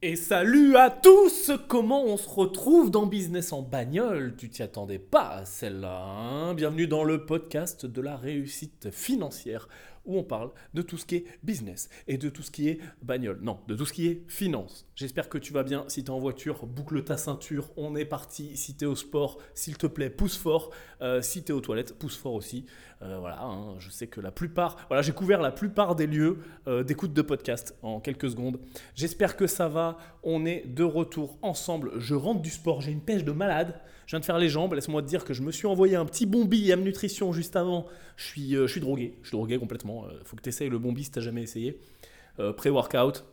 Et salut à tous Comment on se retrouve dans Business en bagnole? Tu t'y attendais pas à celle-là. Hein? Bienvenue dans le podcast de la réussite financière où on parle de tout ce qui est business et de tout ce qui est bagnole. Non, de tout ce qui est finance. J'espère que tu vas bien. Si tu es en voiture, boucle ta ceinture. On est parti. Si tu es au sport, s'il te plaît, pousse fort. Euh, si tu es aux toilettes, pousse fort aussi. Euh, voilà, hein, je sais que la plupart. Voilà, j'ai couvert la plupart des lieux euh, d'écoute de podcast en quelques secondes. J'espère que ça va. On est de retour ensemble. Je rentre du sport. J'ai une pêche de malade. Je viens de faire les jambes. Laisse-moi te dire que je me suis envoyé un petit bombi M Nutrition juste avant. Je suis, je suis drogué. Je suis drogué complètement. faut que tu essayes le bombi si tu jamais essayé. Pré-workout.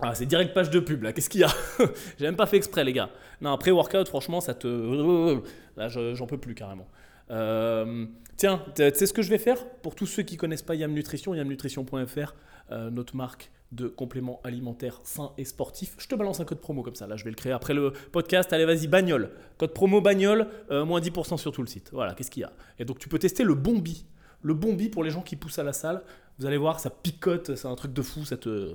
Ah, c'est direct page de pub là, qu'est-ce qu'il y a? J'ai même pas fait exprès, les gars. Non, après-workout, franchement, ça te. Là, j'en peux plus carrément. Euh, tiens, tu sais ce que je vais faire? Pour tous ceux qui connaissent pas Yam Nutrition, yamnutrition.fr, euh, notre marque de compléments alimentaires sains et sportifs. Je te balance un code promo comme ça, là je vais le créer après le podcast. Allez vas-y, bagnole. Code promo bagnole, euh, moins 10% sur tout le site. Voilà, qu'est-ce qu'il y a? Et donc tu peux tester le Bombi. Le Bombi pour les gens qui poussent à la salle. Vous allez voir, ça picote, c'est un truc de fou, ça te,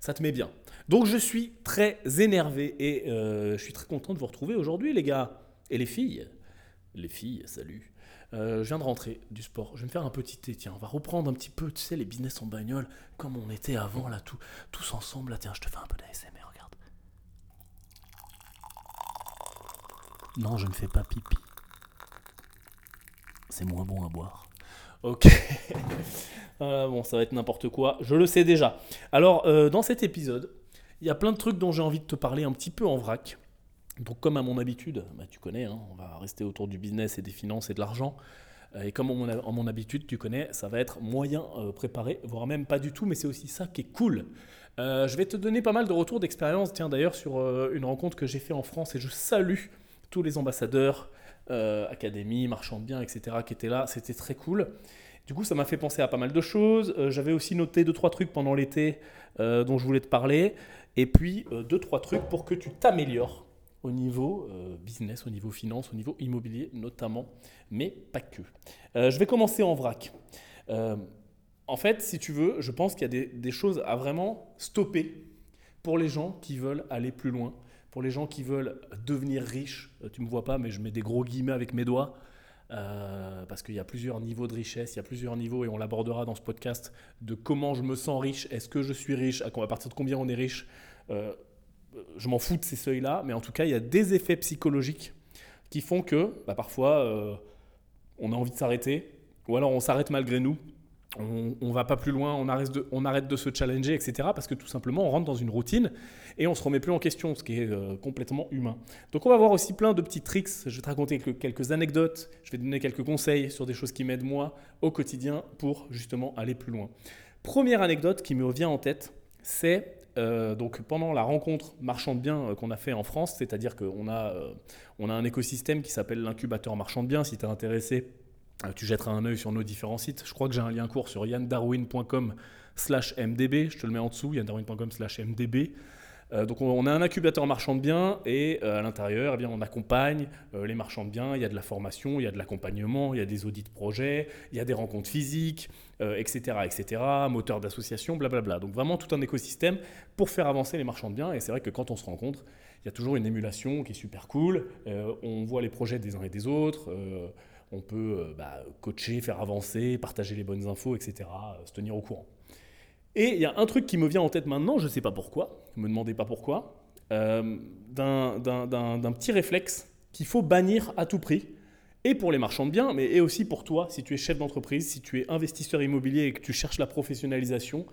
ça te met bien. Donc je suis très énervé et euh, je suis très content de vous retrouver aujourd'hui les gars. Et les filles Les filles, salut. Euh, je viens de rentrer du sport. Je vais me faire un petit thé. Tiens, on va reprendre un petit peu, tu sais, les business en bagnole, comme on était avant, là, tout, tous ensemble. Là, tiens, je te fais un peu d'ASMR, regarde. Non, je ne fais pas pipi. C'est moins bon à boire. Ok. bon, ça va être n'importe quoi. Je le sais déjà. Alors, euh, dans cet épisode, il y a plein de trucs dont j'ai envie de te parler un petit peu en vrac. Donc comme à mon habitude, bah, tu connais, hein, on va rester autour du business et des finances et de l'argent. Euh, et comme en mon habitude, tu connais, ça va être moyen euh, préparé, voire même pas du tout, mais c'est aussi ça qui est cool. Euh, je vais te donner pas mal de retours d'expérience, tiens d'ailleurs sur une rencontre que j'ai fait en France et je salue tous les ambassadeurs, académies, marchands de biens, etc. qui étaient là, c'était très cool. Du coup, ça m'a fait penser à pas mal de choses. J'avais aussi noté deux trois trucs pendant l'été dont je voulais te parler. Et puis, euh, deux, trois trucs pour que tu t'améliores au niveau euh, business, au niveau finance, au niveau immobilier notamment, mais pas que. Euh, je vais commencer en vrac. en fait, si tu veux, je pense qu'il y a des, choses à vraiment stopper pour les gens qui veulent aller plus loin, pour les gens qui veulent devenir riches. tu ne me vois pas, mais je mets des gros guillemets avec mes doigts. parce qu'il y a plusieurs niveaux de richesse, il y a plusieurs niveaux, et on l'abordera dans ce podcast, de comment je me sens riche, est-ce que je suis riche, à partir de combien on est riche, euh, je m'en fous de ces seuils-là, mais en tout cas, il y a des effets psychologiques qui font que bah, parfois, euh, on a envie de s'arrêter, ou alors on s'arrête malgré nous, on, ne va pas plus loin, on arrête, de, se challenger, etc. Parce que tout simplement, on rentre dans une routine et on se remet plus en question, ce qui est euh, complètement humain. Donc on va voir aussi plein de petits tricks. Je vais te raconter quelques anecdotes, je vais te donner quelques conseils sur des choses qui m'aident moi au quotidien pour justement aller plus loin. Première anecdote qui me vient en tête, c'est euh, donc pendant la rencontre marchand de biens euh, qu'on a fait en France, c'est-à-dire qu'on a, euh, on a un écosystème qui s'appelle l'incubateur marchand de biens. Si tu es intéressé, tu jetteras un œil sur nos différents sites. Je crois que j'ai un lien court sur yandarwin.com slash mdb. Je te le mets en dessous, yandarwin.com slash mdb. Donc on, a un incubateur marchand de biens et à l'intérieur, eh bien, on accompagne les marchands de biens. Il y a de la formation, il y a de l'accompagnement, il y a des audits de projets, il y a des rencontres physiques, etc., etc., moteur d'association, blablabla. Donc vraiment tout un écosystème pour faire avancer les marchands de biens. Et c'est vrai que quand on se rencontre, il y a toujours une émulation qui est super cool. on voit les projets des uns et des autres. on peut bah, coacher, faire avancer, partager les bonnes infos, etc., se tenir au courant. Et il y a un truc qui me vient en tête maintenant, je ne sais pas pourquoi, ne me demandez pas pourquoi, euh, d'un petit réflexe qu'il faut bannir à tout prix, et pour les marchands de biens, mais et aussi pour toi, si tu es chef d'entreprise, si tu es investisseur immobilier et que tu cherches la professionnalisation,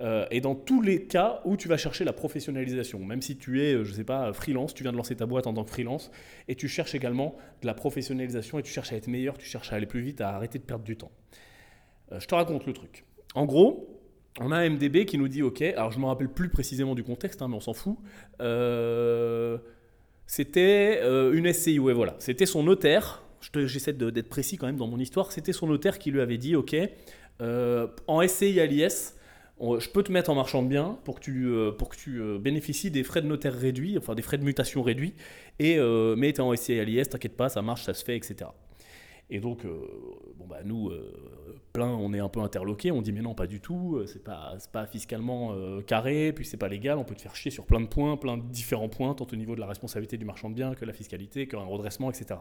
euh, et dans tous les cas où tu vas chercher la professionnalisation, même si tu es, euh, je ne sais pas, freelance, tu viens de lancer ta boîte en tant que freelance, et tu cherches également de la professionnalisation, et tu cherches à être meilleur, tu cherches à aller plus vite, à arrêter de perdre du temps. je te raconte le truc. En gros, on a MDB qui nous dit OK, alors je ne me rappelle plus précisément du contexte, hein, mais on s'en fout. Euh, c'était euh, une SCI, ouais, voilà. C'était son notaire, j'essaie d'être précis quand même dans mon histoire, c'était son notaire qui lui avait dit OK, euh, en SCI à l'IS, je peux te mettre en marchand de biens pour que tu, pour que tu bénéficies des frais de notaire réduits, enfin des frais de mutation réduits, et, mais tu en SCI à l'IS, t'inquiète pas, ça marche, ça se fait, etc. Et donc, bon bah nous, plein, on est un peu interloqués, on dit mais non, pas du tout, c'est pas, pas fiscalement carré, puis c'est pas légal, on peut te faire chier sur plein de points, plein de différents points, tant au niveau de la responsabilité du marchand de biens que la fiscalité, qu'un redressement, etc.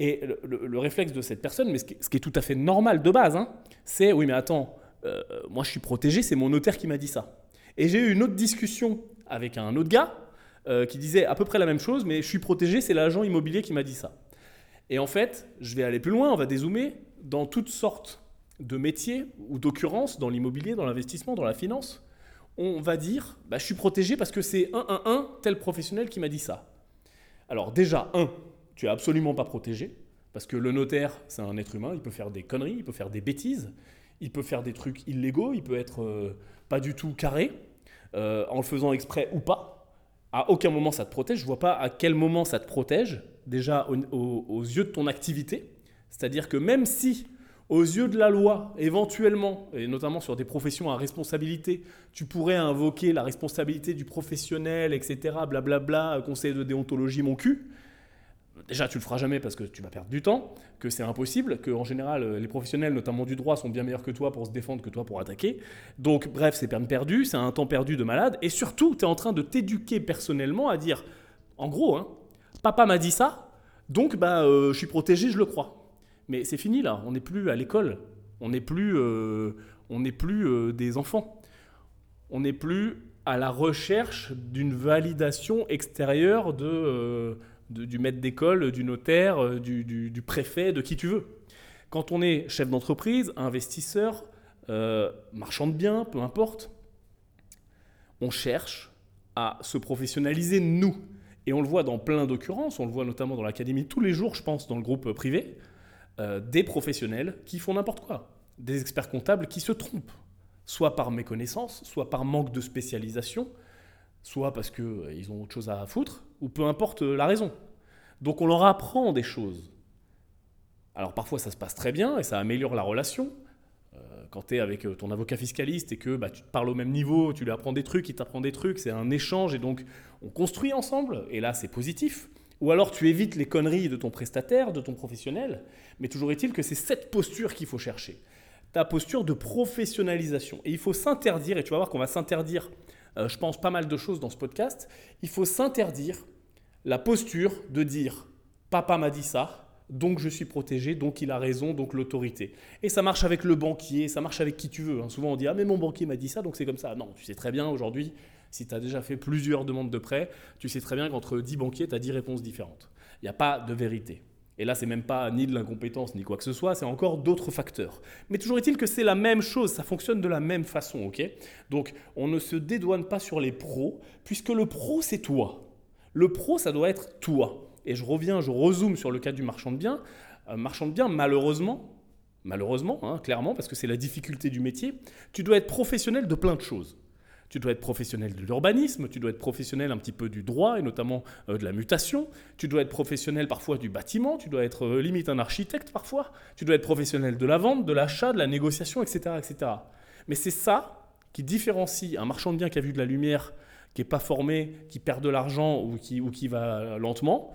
Et le, réflexe de cette personne, mais ce qui, est tout à fait normal de base, hein, c'est oui mais attends, moi je suis protégé, c'est mon notaire qui m'a dit ça. Et j'ai eu une autre discussion avec un autre gars euh, qui disait à peu près la même chose, mais je suis protégé, c'est l'agent immobilier qui m'a dit ça. Et en fait, je vais aller plus loin, on va dézoomer dans toutes sortes de métiers ou d'occurrences dans l'immobilier, dans l'investissement, dans la finance. On va dire, bah, je suis protégé parce que c'est un, un, un tel professionnel qui m'a dit ça. Alors déjà, un, tu es absolument pas protégé, parce que le notaire, c'est un être humain, il peut faire des conneries, il peut faire des bêtises, il peut faire des trucs illégaux, il peut être euh, pas du tout carré. Euh, en le faisant exprès ou pas. À aucun moment ça te protège. Je vois pas à quel moment ça te protège, déjà aux yeux de ton activité. C'est-à-dire que même si, aux yeux de la loi, éventuellement, et notamment sur des professions à responsabilité, tu pourrais invoquer la responsabilité du professionnel, etc., blablabla, conseil de déontologie, mon cul, déjà tu le feras jamais parce que tu vas perdre du temps, que c'est impossible, que en général euh, les professionnels, notamment du droit, sont bien meilleurs que toi pour se défendre que toi pour attaquer. Donc bref, c'est peine perdue, c'est un temps perdu de malade, et surtout tu es en train de t'éduquer personnellement à dire, en gros, hein, papa m'a dit ça, donc bah euh, je suis protégé, je le crois. Mais c'est fini là, on n'est plus à l'école, on n'est plus, euh, on n'est plus des enfants, on n'est plus à la recherche d'une validation extérieure de du maître d'école, du notaire, euh, du, préfet, de qui tu veux. Quand on est chef d'entreprise, investisseur, euh, marchand de biens, peu importe, on cherche à se professionnaliser nous. Et on le voit dans plein d'occurrences, on le voit notamment dans l'académie. Tous les jours, je pense, dans le groupe privé, euh, des professionnels qui font n'importe quoi, des experts comptables qui se trompent, soit par méconnaissance, soit par manque de spécialisation, soit parce qu'ils ont autre chose à foutre, ou peu importe la raison. Donc on leur apprend des choses. Alors parfois ça se passe très bien et ça améliore la relation. Euh, quand tu es avec euh, ton avocat fiscaliste et que bah, tu te parles au même niveau, tu lui apprends des trucs, il t'apprend des trucs, c'est un échange et donc on construit ensemble et là c'est positif. Ou alors tu évites les conneries de ton prestataire, de ton professionnel, mais toujours est-il que c'est cette posture qu'il faut chercher. Ta posture de professionnalisation. Et il faut s'interdire, et tu vas voir qu'on va s'interdire, euh, je pense, pas mal de choses dans ce podcast, il faut s'interdire la posture de dire papa m'a dit ça, donc je suis protégé, donc il a raison, donc l'autorité. Et ça marche avec le banquier, ça marche avec qui tu veux. Hein. Souvent on dit ah mais mon banquier m'a dit ça, donc c'est comme ça. Non, tu sais très bien aujourd'hui, si tu as déjà fait plusieurs demandes de prêt, tu sais très bien qu'entre 10 banquiers, tu as 10 réponses différentes. Il n'y a pas de vérité. Et là, c'est même pas ni de l'incompétence ni quoi que ce soit, c'est encore d'autres facteurs. Mais toujours est-il que c'est la même chose, ça fonctionne de la même façon, ok? Donc, on ne se dédouane pas sur les pros, puisque le pro, c'est toi. Le pro, ça doit être toi. Et je reviens, je rezoome sur le cas du marchand de biens. Euh, marchand de biens, malheureusement, malheureusement, hein, clairement, parce que c'est la difficulté du métier, tu dois être professionnel de plein de choses. Tu dois être professionnel de l'urbanisme, tu dois être professionnel un petit peu du droit et notamment euh, de la mutation, tu dois être professionnel parfois du bâtiment, tu dois être euh, limite un architecte parfois, tu dois être professionnel de la vente, de l'achat, de la négociation, etc. etc. Mais c'est ça qui différencie un marchand de biens qui a vu de la lumière qui n'est pas formé, qui perd de l'argent ou qui, ou qui va lentement,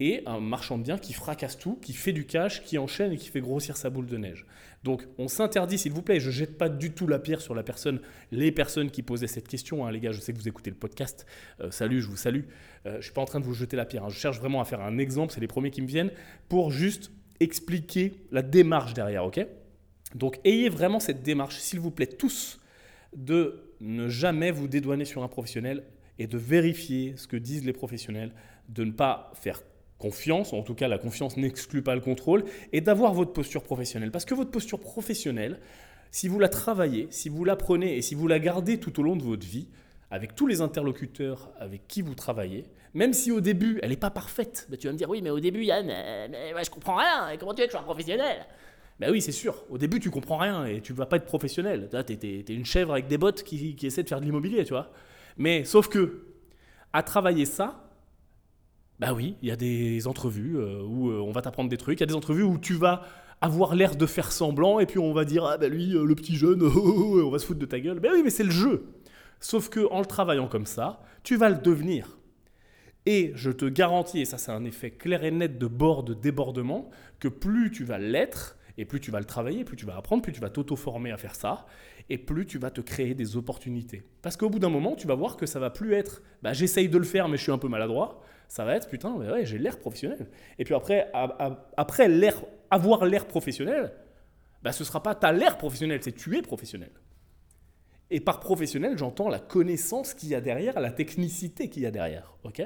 et un marchand de biens qui fracasse tout, qui fait du cash, qui enchaîne et qui fait grossir sa boule de neige. Donc on s'interdit, s'il vous plaît, je ne jette pas du tout la pierre sur la personne, les personnes qui posaient cette question, hein, les gars, je sais que vous écoutez le podcast, euh, salut, je vous salue, euh, je ne suis pas en train de vous jeter la pierre, hein. je cherche vraiment à faire un exemple, c'est les premiers qui me viennent, pour juste expliquer la démarche derrière, ok? Donc ayez vraiment cette démarche, s'il vous plaît, tous, de ne jamais vous dédouaner sur un professionnel et de vérifier ce que disent les professionnels, de ne pas faire confiance, en tout cas la confiance n'exclut pas le contrôle, et d'avoir votre posture professionnelle. Parce que votre posture professionnelle, si vous la travaillez, si vous la prenez et si vous la gardez tout au long de votre vie, avec tous les interlocuteurs avec qui vous travaillez, même si au début elle n'est pas parfaite, bah, tu vas me dire oui mais au début Yann, euh, mais, je comprends rien, comment tu veux que je sois un professionnel? Ben oui, c'est sûr. Au début, tu comprends rien et tu vas pas être professionnel. Tu es, une chèvre avec des bottes qui, qui essaie de faire de l'immobilier, tu vois. Mais sauf que, à travailler ça, bah oui, il y a des entrevues euh, où euh, on va t'apprendre des trucs. Il y a des entrevues où tu vas avoir l'air de faire semblant et puis on va dire ah ben lui, euh, le petit jeune, on va se foutre de ta gueule. Ben oui, mais c'est le jeu. Sauf que en le travaillant comme ça, tu vas le devenir. Et je te garantis, et ça c'est un effet clair et net de bord de débordement, que plus tu vas l'être, et plus tu vas le travailler, plus tu vas apprendre, plus tu vas t'auto-former à faire ça, et plus tu vas te créer des opportunités. Parce qu'au bout d'un moment, tu vas voir que ça va plus être bah, j'essaye de le faire mais je suis un peu maladroit. Ça va être putain, ouais, j'ai l'air professionnel. Et puis après, après l'air, avoir l'air professionnel, bah, ce sera pas ta l'air professionnel, c'est tu es professionnel. Et par professionnel, j'entends la connaissance qu'il y a derrière, la technicité qu'il y a derrière. ok?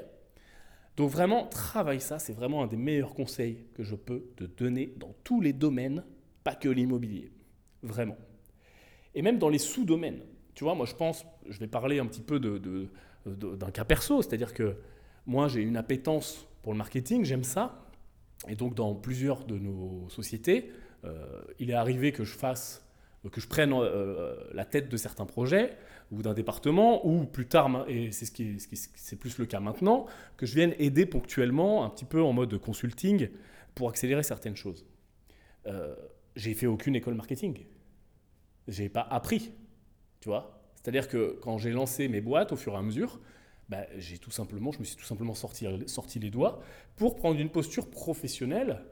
Donc vraiment, travaille ça, c'est vraiment un des meilleurs conseils que je peux te donner dans tous les domaines, pas que l'immobilier. Vraiment. Et même dans les sous-domaines. Tu vois, moi je pense, je vais parler un petit peu de, d'un cas perso, c'est-à-dire que moi j'ai une appétence pour le marketing, j'aime ça. Et donc dans plusieurs de nos sociétés, euh, il est arrivé que je fasse, que je prenne euh, la tête de certains projets ou d'un département, ou plus tard, et c'est plus le cas maintenant, que je vienne aider ponctuellement, un petit peu en mode consulting, pour accélérer certaines choses. Euh, j'ai fait aucune école marketing. J'ai pas appris, tu vois. C'est-à-dire que quand j'ai lancé mes boîtes au fur et à mesure, bah, j'ai tout simplement, je me suis tout simplement sorti, sorti les doigts pour prendre une posture professionnelle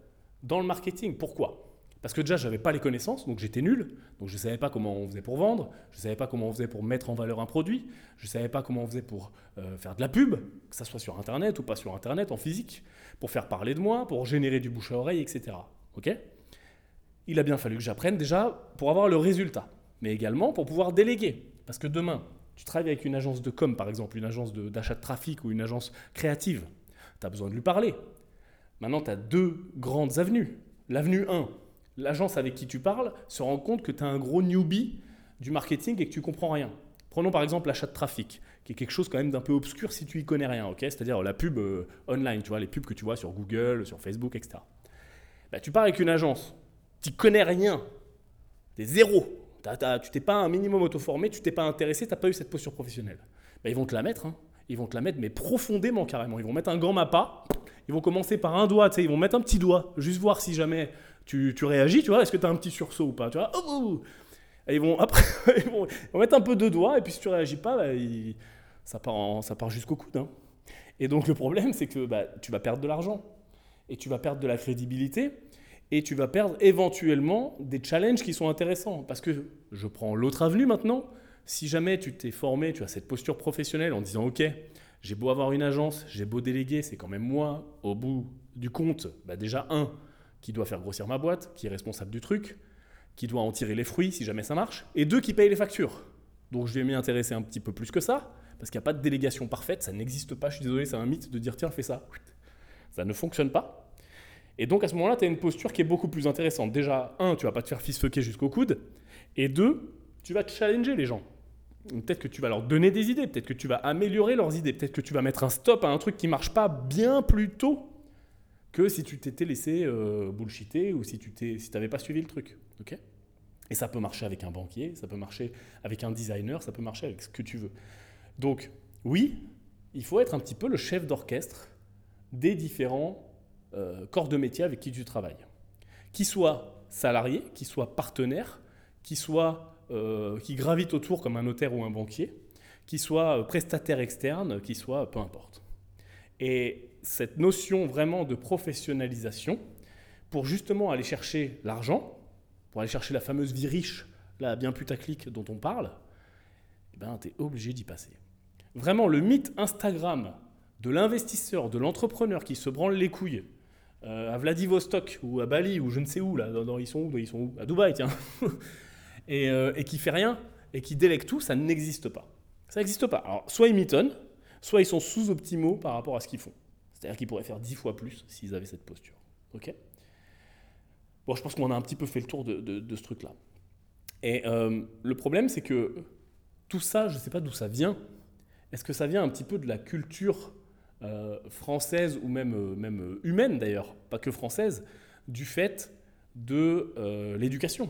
dans le marketing. Pourquoi? Parce que déjà, je n'avais pas les connaissances, donc j'étais nul. Donc je ne savais pas comment on faisait pour vendre, je ne savais pas comment on faisait pour mettre en valeur un produit, je ne savais pas comment on faisait pour euh, faire de la pub, que ça soit sur Internet ou pas sur Internet, en physique, pour faire parler de moi, pour générer du bouche à oreille, etc. Ok? Il a bien fallu que j'apprenne déjà pour avoir le résultat, mais également pour pouvoir déléguer. Parce que demain, tu travailles avec une agence de com, par exemple, une agence d'achat de, trafic ou une agence créative, tu as besoin de lui parler. Maintenant, tu as deux grandes avenues. L'avenue 1, l'agence avec qui tu parles se rend compte que tu es un gros newbie du marketing et que tu comprends rien. Prenons par exemple l'achat de trafic, qui est quelque chose quand même d'un peu obscur si tu y connais rien, ok? C'est-à-dire la pub euh, online, tu vois, les pubs que tu vois sur Google, sur Facebook, etc. Bah, tu pars avec une agence, tu connais rien, tu tu t'es pas un minimum auto-formé, tu t'es pas intéressé, tu n'as pas eu cette posture professionnelle. Bah, ils vont te la mettre, hein. ils vont te la mettre, mais profondément carrément. Ils vont mettre un grand mappa, ils vont commencer par un doigt, ils vont mettre un petit doigt, juste voir si jamais tu, réagis, tu vois, est-ce que tu as un petit sursaut ou pas, tu vois, oh, oh, oh. ils vont après, ils vont, mettre un peu de doigts, et puis si tu réagis pas, bah, ça part, ça part jusqu'au coude. Hein. Et donc le problème, c'est que bah, tu vas perdre de l'argent, et tu vas perdre de la crédibilité, et tu vas perdre éventuellement des challenges qui sont intéressants. Parce que je prends l'autre avenue maintenant, si jamais tu t'es formé, tu as cette posture professionnelle en disant, ok, j'ai beau avoir une agence, j'ai beau déléguer, c'est quand même moi, au bout du compte, bah déjà, un, qui doit faire grossir ma boîte, qui est responsable du truc, qui doit en tirer les fruits si jamais ça marche, et deux qui paye les factures. Donc je vais m'y intéresser un petit peu plus que ça, parce qu'il n'y a pas de délégation parfaite, ça n'existe pas, je suis désolé, c'est un mythe de dire tiens, fais ça. Ça ne fonctionne pas. Et donc à ce moment-là, tu as une posture qui est beaucoup plus intéressante. Déjà, un, tu vas pas te faire fils-fucker jusqu'au coude, et deux, tu vas challenger les gens. Peut-être que tu vas leur donner des idées, peut-être que tu vas améliorer leurs idées, peut-être que tu vas mettre un stop à un truc qui marche pas bien plus tôt que si tu t'étais laissé euh, bullshiter ou si tu n'avais pas suivi le truc. ok? Et ça peut marcher avec un banquier, ça peut marcher avec un designer, ça peut marcher avec ce que tu veux. Donc, oui, il faut être un petit peu le chef d'orchestre des différents euh, corps de métier avec qui tu travailles. Qui soit salarié, qui soit partenaire, qui soit euh, qui gravite autour comme un notaire ou un banquier, qui soit prestataire externe, qui soit peu importe. Et cette notion vraiment de professionnalisation pour justement aller chercher l'argent, pour aller chercher la fameuse vie riche, la bien putaclic dont on parle, eh ben, tu es obligé d'y passer. Vraiment, le mythe Instagram de l'investisseur, de l'entrepreneur qui se branle les couilles euh, à Vladivostok ou à Bali ou je ne sais où, là, dans, ils sont où, ils sont où? À Dubaï, tiens. et, euh, et qui fait rien et qui délègue tout, ça n'existe pas. Ça n'existe pas. Alors, soit ils mitonnent, soit ils sont sous-optimaux par rapport à ce qu'ils font. C'est-à-dire qu'ils pourraient faire dix fois plus s'ils avaient cette posture. Ok? Bon, je pense qu'on a un petit peu fait le tour de, ce truc-là. Et euh, le problème, c'est que tout ça, je ne sais pas d'où ça vient. Est-ce que ça vient un petit peu de la culture euh, française ou même, euh, même humaine d'ailleurs, pas que française, du fait de l'éducation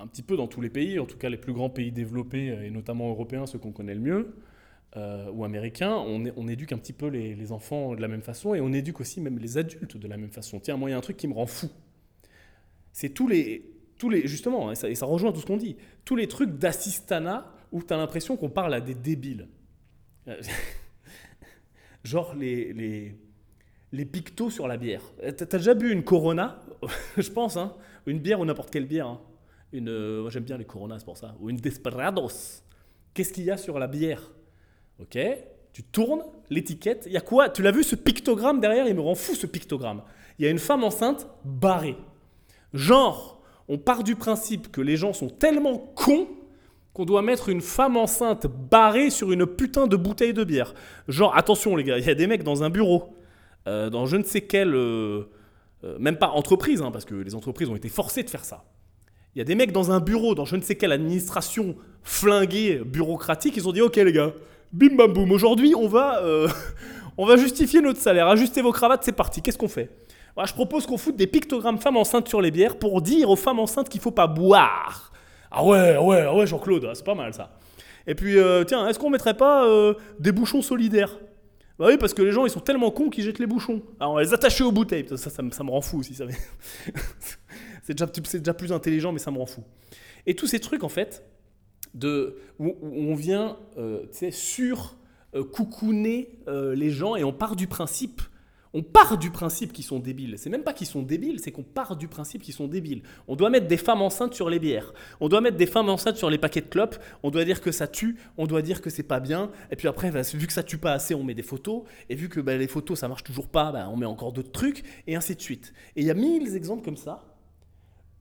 Un petit peu dans tous les pays, en tout cas les plus grands pays développés, et notamment européens, ceux qu'on connaît le mieux, euh, ou américains, on, éduque un petit peu les, enfants de la même façon et on éduque aussi même les adultes de la même façon. Tiens, moi, il y a un truc qui me rend fou. C'est tous les, tous les, justement, et ça, et ça rejoint tout ce qu'on dit, tous les trucs d'assistanat où tu as l'impression qu'on parle à des débiles. genre les, les, les pictos sur la bière. T'as t'as déjà bu une Corona Je pense, hein Une bière ou n'importe quelle bière. hein. Une, euh, moi, j'aime bien les Coronas, pour ça. Ou une Desperados. Qu'est-ce qu'il y a sur la bière? Ok Tu tournes l'étiquette. Il y a quoi? Tu l'as vu ce pictogramme derrière? Il me rend fou ce pictogramme. Il y a une femme enceinte barrée. Genre, on part du principe que les gens sont tellement cons qu'on doit mettre une femme enceinte barrée sur une putain de bouteille de bière. Genre, attention les gars, il y a des mecs dans un bureau, euh, dans je ne sais quelle, euh, euh, même pas entreprise, hein, parce que les entreprises ont été forcées de faire ça. Il y a des mecs dans un bureau, dans je ne sais quelle administration flinguée, bureaucratique, ils ont dit ok les gars, bim bam boum, aujourd'hui on va, on va justifier notre salaire, ajustez vos cravates, c'est parti, qu'est-ce qu'on fait? Je propose qu'on foute des pictogrammes femmes enceintes sur les bières pour dire aux femmes enceintes qu'il faut pas boire. Ah ouais, ah ouais, ah ouais Jean-Claude, ah, c'est pas mal ça. Et puis euh, tiens, est-ce qu'on mettrait pas euh, des bouchons solidaires? Bah oui, parce que les gens, ils sont tellement cons qu'ils jettent les bouchons. Alors, on va les attacher aux bouteilles. Ça, ça, ça me- ça me rend fou aussi. Ça. c'est, déjà, déjà plus intelligent, mais ça me rend fou. Et tous ces trucs, en fait, de, où, on vient, euh, tu sais, sur coucouner les gens et on part du principe. On part du principe qu'ils sont débiles. C'est même pas qu'ils sont débiles, c'est qu'on part du principe qu'ils sont débiles. On doit mettre des femmes enceintes sur les bières. On doit mettre des femmes enceintes sur les paquets de clopes. On doit dire que ça tue. On doit dire que c'est pas bien. Et puis après, bah, vu que ça tue pas assez, on met des photos. Et vu que bah, les photos ça marche toujours pas, bah, on met encore d'autres trucs. Et ainsi de suite. Et il y a mille exemples comme ça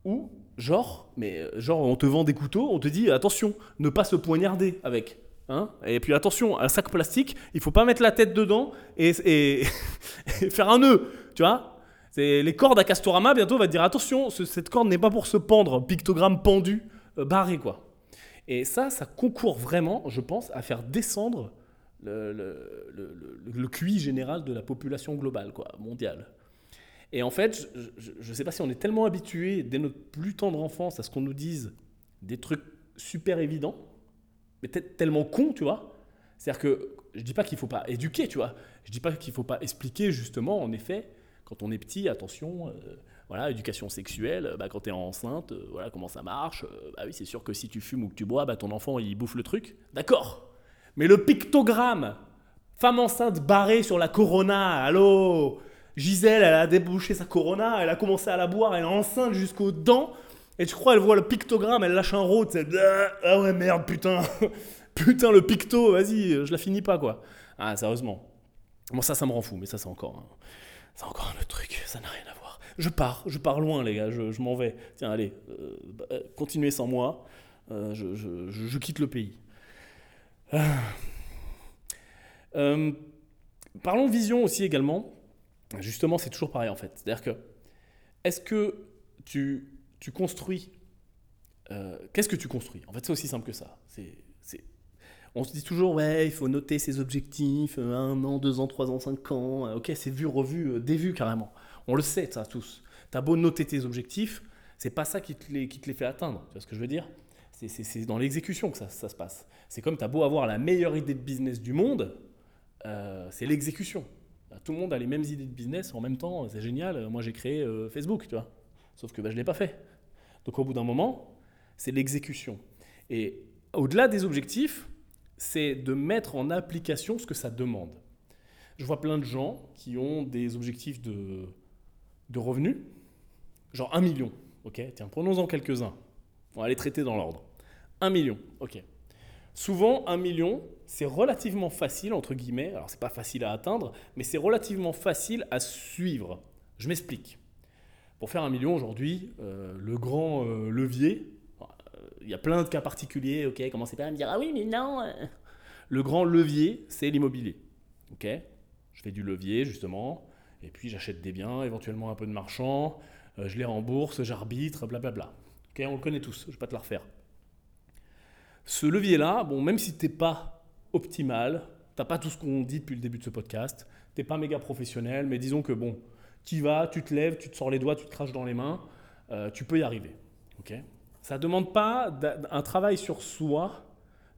où, genre, mais euh, genre, on te vend des couteaux, on te dit attention, ne pas se poignarder avec. Hein et puis attention, un sac plastique, il faut pas mettre la tête dedans et, faire un nœud, tu vois les cordes à Castorama, bientôt, on va te dire attention, ce- cette corde n'est pas pour se pendre, pictogramme pendu, euh, barré quoi. Et ça, ça concourt vraiment, je pense, à faire descendre le- le QI général de la population globale, quoi, mondiale. Et en fait, je ne sais pas si on est tellement habitué dès notre plus tendre enfance à ce qu'on nous dise des trucs super évidents, mais tellement cons, tu vois. C'est-à-dire que je dis pas qu'il faut pas éduquer, tu vois. Je dis pas qu'il faut pas expliquer justement, en effet, quand on est petit, attention, euh, voilà, éducation sexuelle, euh, bah, quand tu es enceinte, euh, voilà comment ça marche. bah oui, c'est sûr que si tu fumes ou que tu bois, bah, ton enfant il bouffe le truc. D'accord. Mais le pictogramme, femme enceinte barrée sur la Corona, allô Gisèle, elle a débouché sa Corona, elle a commencé à la boire, elle est enceinte jusqu'aux dents. Et tu crois, elle voit le pictogramme, elle lâche un rot, c'est ah ouais merde, putain, putain le picto, vas-y, je la finis pas quoi. Ah sérieusement. Bon ça, ça me rend fou, mais ça c'est encore, c'est encore un autre truc, ça n'a rien à voir. Je pars, je pars loin les gars, je, m'en vais. Tiens allez, euh, bah, euh, continuez sans moi, Euh, je quitte le pays. Ah. Euh, parlons vision aussi également. Justement, c'est toujours pareil en fait. C'est-à-dire que, est-ce que tu, tu construis. euh, Qu'est-ce que tu construis? En fait, c'est aussi simple que ça. On se dit toujours, ouais, il faut noter ses objectifs, euh, un an, deux ans, trois ans, cinq ans. euh, ok, c'est vu, revu, euh, dévu carrément. On le sait, ça, tous. T'as beau noter tes objectifs, c'est pas ça qui te les, fait atteindre. Tu vois ce que je veux dire? C'est, dans l'exécution que ça, se passe. C'est comme t'as beau avoir la meilleure idée de business du monde, c'est l'exécution. Tout le monde a les mêmes idées de business en même temps, c'est génial. Moi j'ai créé Facebook, tu vois. Sauf que bah, je ne l'ai pas fait. Donc au bout d'un moment, c'est l'exécution. Et au-delà des objectifs, c'est de mettre en application ce que ça demande. Je vois plein de gens qui ont des objectifs de, revenus, genre un million. Ok, tiens, prenons-en quelques-uns. On va les traiter dans l'ordre. Un million, ok. Souvent, un million, c'est relativement facile, entre guillemets. Alors, c'est pas facile à atteindre, mais c'est relativement facile à suivre. Je m'explique. Pour faire un million aujourd'hui, euh, le grand euh, levier, euh, il y a plein de cas particuliers, ok, commencez pas à me dire, ah oui, mais non. Le grand levier, c'est l'immobilier. Ok Je fais du levier, justement, et puis j'achète des biens, éventuellement un peu de marchand, je les rembourse, j'arbitre, blablabla. Ok, on le connaît tous, je ne vais pas te la refaire. Ce levier-là, bon, même si tu n'es pas optimal, tu n'as pas tout ce qu'on dit depuis le début de ce podcast, tu n'es pas méga professionnel, mais disons que bon, tu y vas, tu te lèves, tu te sors les doigts, tu te craches dans les mains, euh, tu peux y arriver. ok? Ça ne demande pas un travail sur soi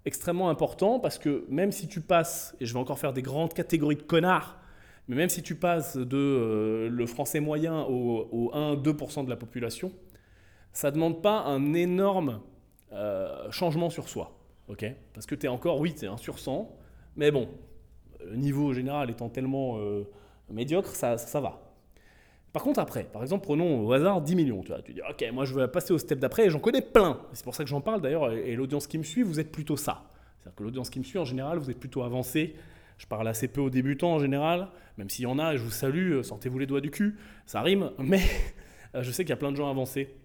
extrêmement important parce que même si tu passes, et je vais encore faire des grandes catégories de connards, mais même si tu passes de euh, le français moyen au, au 1-2% de la population, ça ne demande pas un énorme euh, changement sur soi. ok? Parce que tu es encore, oui, tu es un sur 100, mais bon, le niveau général étant tellement médiocre, ça, ça, va. Par contre, après, par exemple, prenons au hasard 10 millions. Tu, dis, ok, moi je veux passer au step d'après et j'en connais plein. C'est pour ça que j'en parle d'ailleurs. Et, l'audience qui me suit, vous êtes plutôt ça. C'est-à-dire que l'audience qui me suit, en général, vous êtes plutôt avancé. Je parle assez peu aux débutants en général, même s'il y en a, je vous salue, euh, sortez-vous les doigts du cul, ça rime, mais euh, je sais qu'il y a plein de gens avancés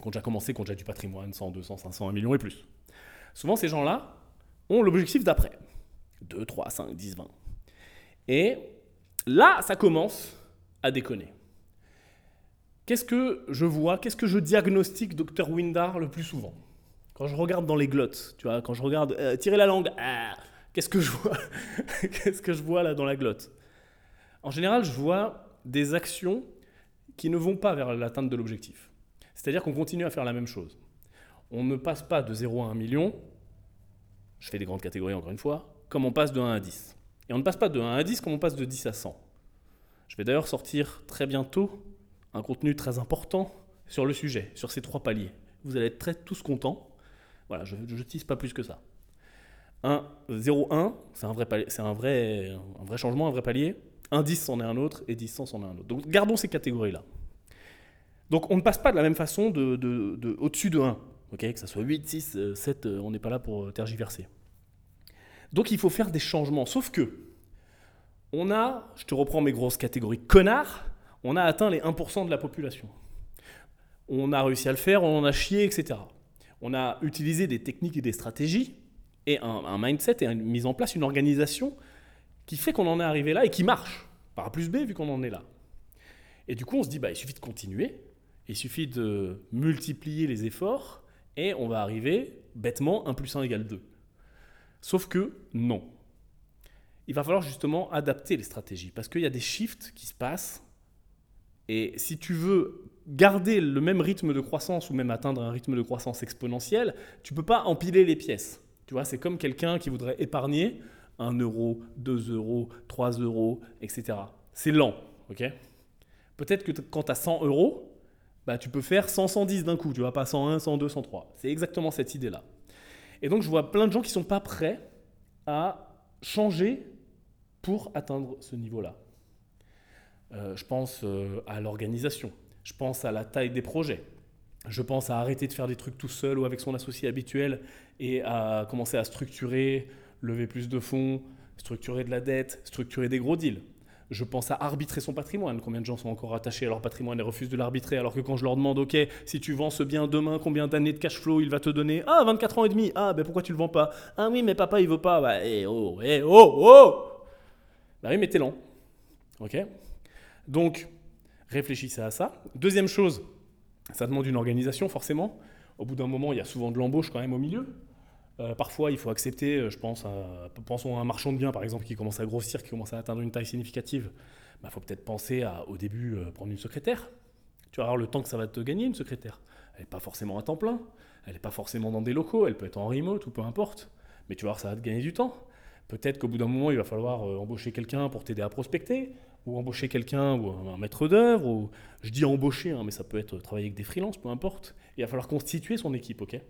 qui ont déjà commencé, qui ont déjà du patrimoine, 100, 200, 500, 1 million et plus. Souvent, ces gens-là ont l'objectif d'après. 2, 3, 5, 10, 20. Et là, ça commence à déconner. Qu'est-ce que je vois, qu'est-ce que je diagnostique Dr Windar le plus souvent? Quand je regarde dans les glottes, tu vois, quand je regarde euh, tirer la langue, ah, qu'est-ce que je vois Qu'est-ce que je vois là dans la glotte? En général, je vois des actions qui ne vont pas vers l'atteinte de l'objectif. C'est-à-dire qu'on continue à faire la même chose. On ne passe pas de 0 à 1 million, je fais des grandes catégories encore une fois, comme on passe de 1 à 10. Et on ne passe pas de 1 à 10 comme on passe de 10 à 100. Je vais d'ailleurs sortir très bientôt un contenu très important sur le sujet, sur ces trois paliers. Vous allez être très tous contents. Voilà, je ne tisse pas plus que ça. 1, 0, 1, c'est un, vrai, c'est un, vrai, un vrai changement, un vrai palier. 1, 10, c'en est un autre, et 10, 100, c'en est un autre. Donc gardons ces catégories-là. Donc on ne passe pas de la même façon de, de, au-dessus de 1. que ça soit 8, 6, 7, on n'est pas là pour tergiverser. Donc il faut faire des changements. Sauf que, on a, je te reprends mes grosses catégories, connard, on a atteint les 1% de la population. On a réussi à le faire, on en a chié, etc. On a utilisé des techniques et des stratégies, et un, mindset, et une mise en place, une organisation qui fait qu'on en est arrivé là et qui marche, par A plus B, vu qu'on en est là. Et du coup, on se dit, bah, il suffit de continuer, il suffit de multiplier les efforts, et on va arriver, bêtement, 1 plus 1 égale 2. Sauf que non. Il va falloir justement adapter les stratégies, parce qu'il y a des shifts qui se passent et si tu veux garder le même rythme de croissance ou même atteindre un rythme de croissance exponentielle, tu ne peux pas empiler les pièces. Tu vois, c'est comme quelqu'un qui voudrait épargner 1 euro, 2 euros, 3 euros, etc. C'est lent, ok? Peut-être que quand tu as 100 euros, bah, tu peux faire 100, 110 d'un coup, tu vois, pas 101, 102, 103. C'est exactement cette idée-là. Et donc je vois plein de gens qui ne sont pas prêts à changer pour atteindre ce niveau-là. Euh, je pense euh, à l'organisation, je pense à la taille des projets, je pense à arrêter de faire des trucs tout seul ou avec son associé habituel et à commencer à structurer, lever plus de fonds, structurer de la dette, structurer des gros deals. Je pense à arbitrer son patrimoine. Combien de gens sont encore attachés à leur patrimoine et refusent de l'arbitrer alors que quand je leur demande, OK, si tu vends ce bien demain, combien d'années de cash flow il va te donner? Ah, 24 ans et demi. Ah, ben pourquoi tu le vends pas? Ah oui, mais papa, il veut pas. Bah, eh oh, eh oh, oh Bah oui, mais t'es lent. OK? Donc, réfléchissez à ça. Deuxième chose, ça demande une organisation forcément. Au bout d'un moment, il y a souvent de l'embauche quand même au milieu. Euh, parfois, il faut accepter, euh, je pense, à, pensons à un marchand de biens par exemple qui commence à grossir, qui commence à atteindre une taille significative. Il bah, faut peut-être penser à, au début, euh, prendre une secrétaire. Tu vas voir le temps que ça va te gagner, une secrétaire. Elle n'est pas forcément à temps plein, elle n'est pas forcément dans des locaux, elle peut être en remote ou peu importe. Mais tu vas voir, ça va te gagner du temps. Peut-être qu'au bout d'un moment, il va falloir embaucher quelqu'un pour t'aider à prospecter ou embaucher quelqu'un, ou un maître d'œuvre, ou je dis embaucher, hein, mais ça peut être travailler avec des freelances, peu importe. Il va falloir constituer son équipe, ok?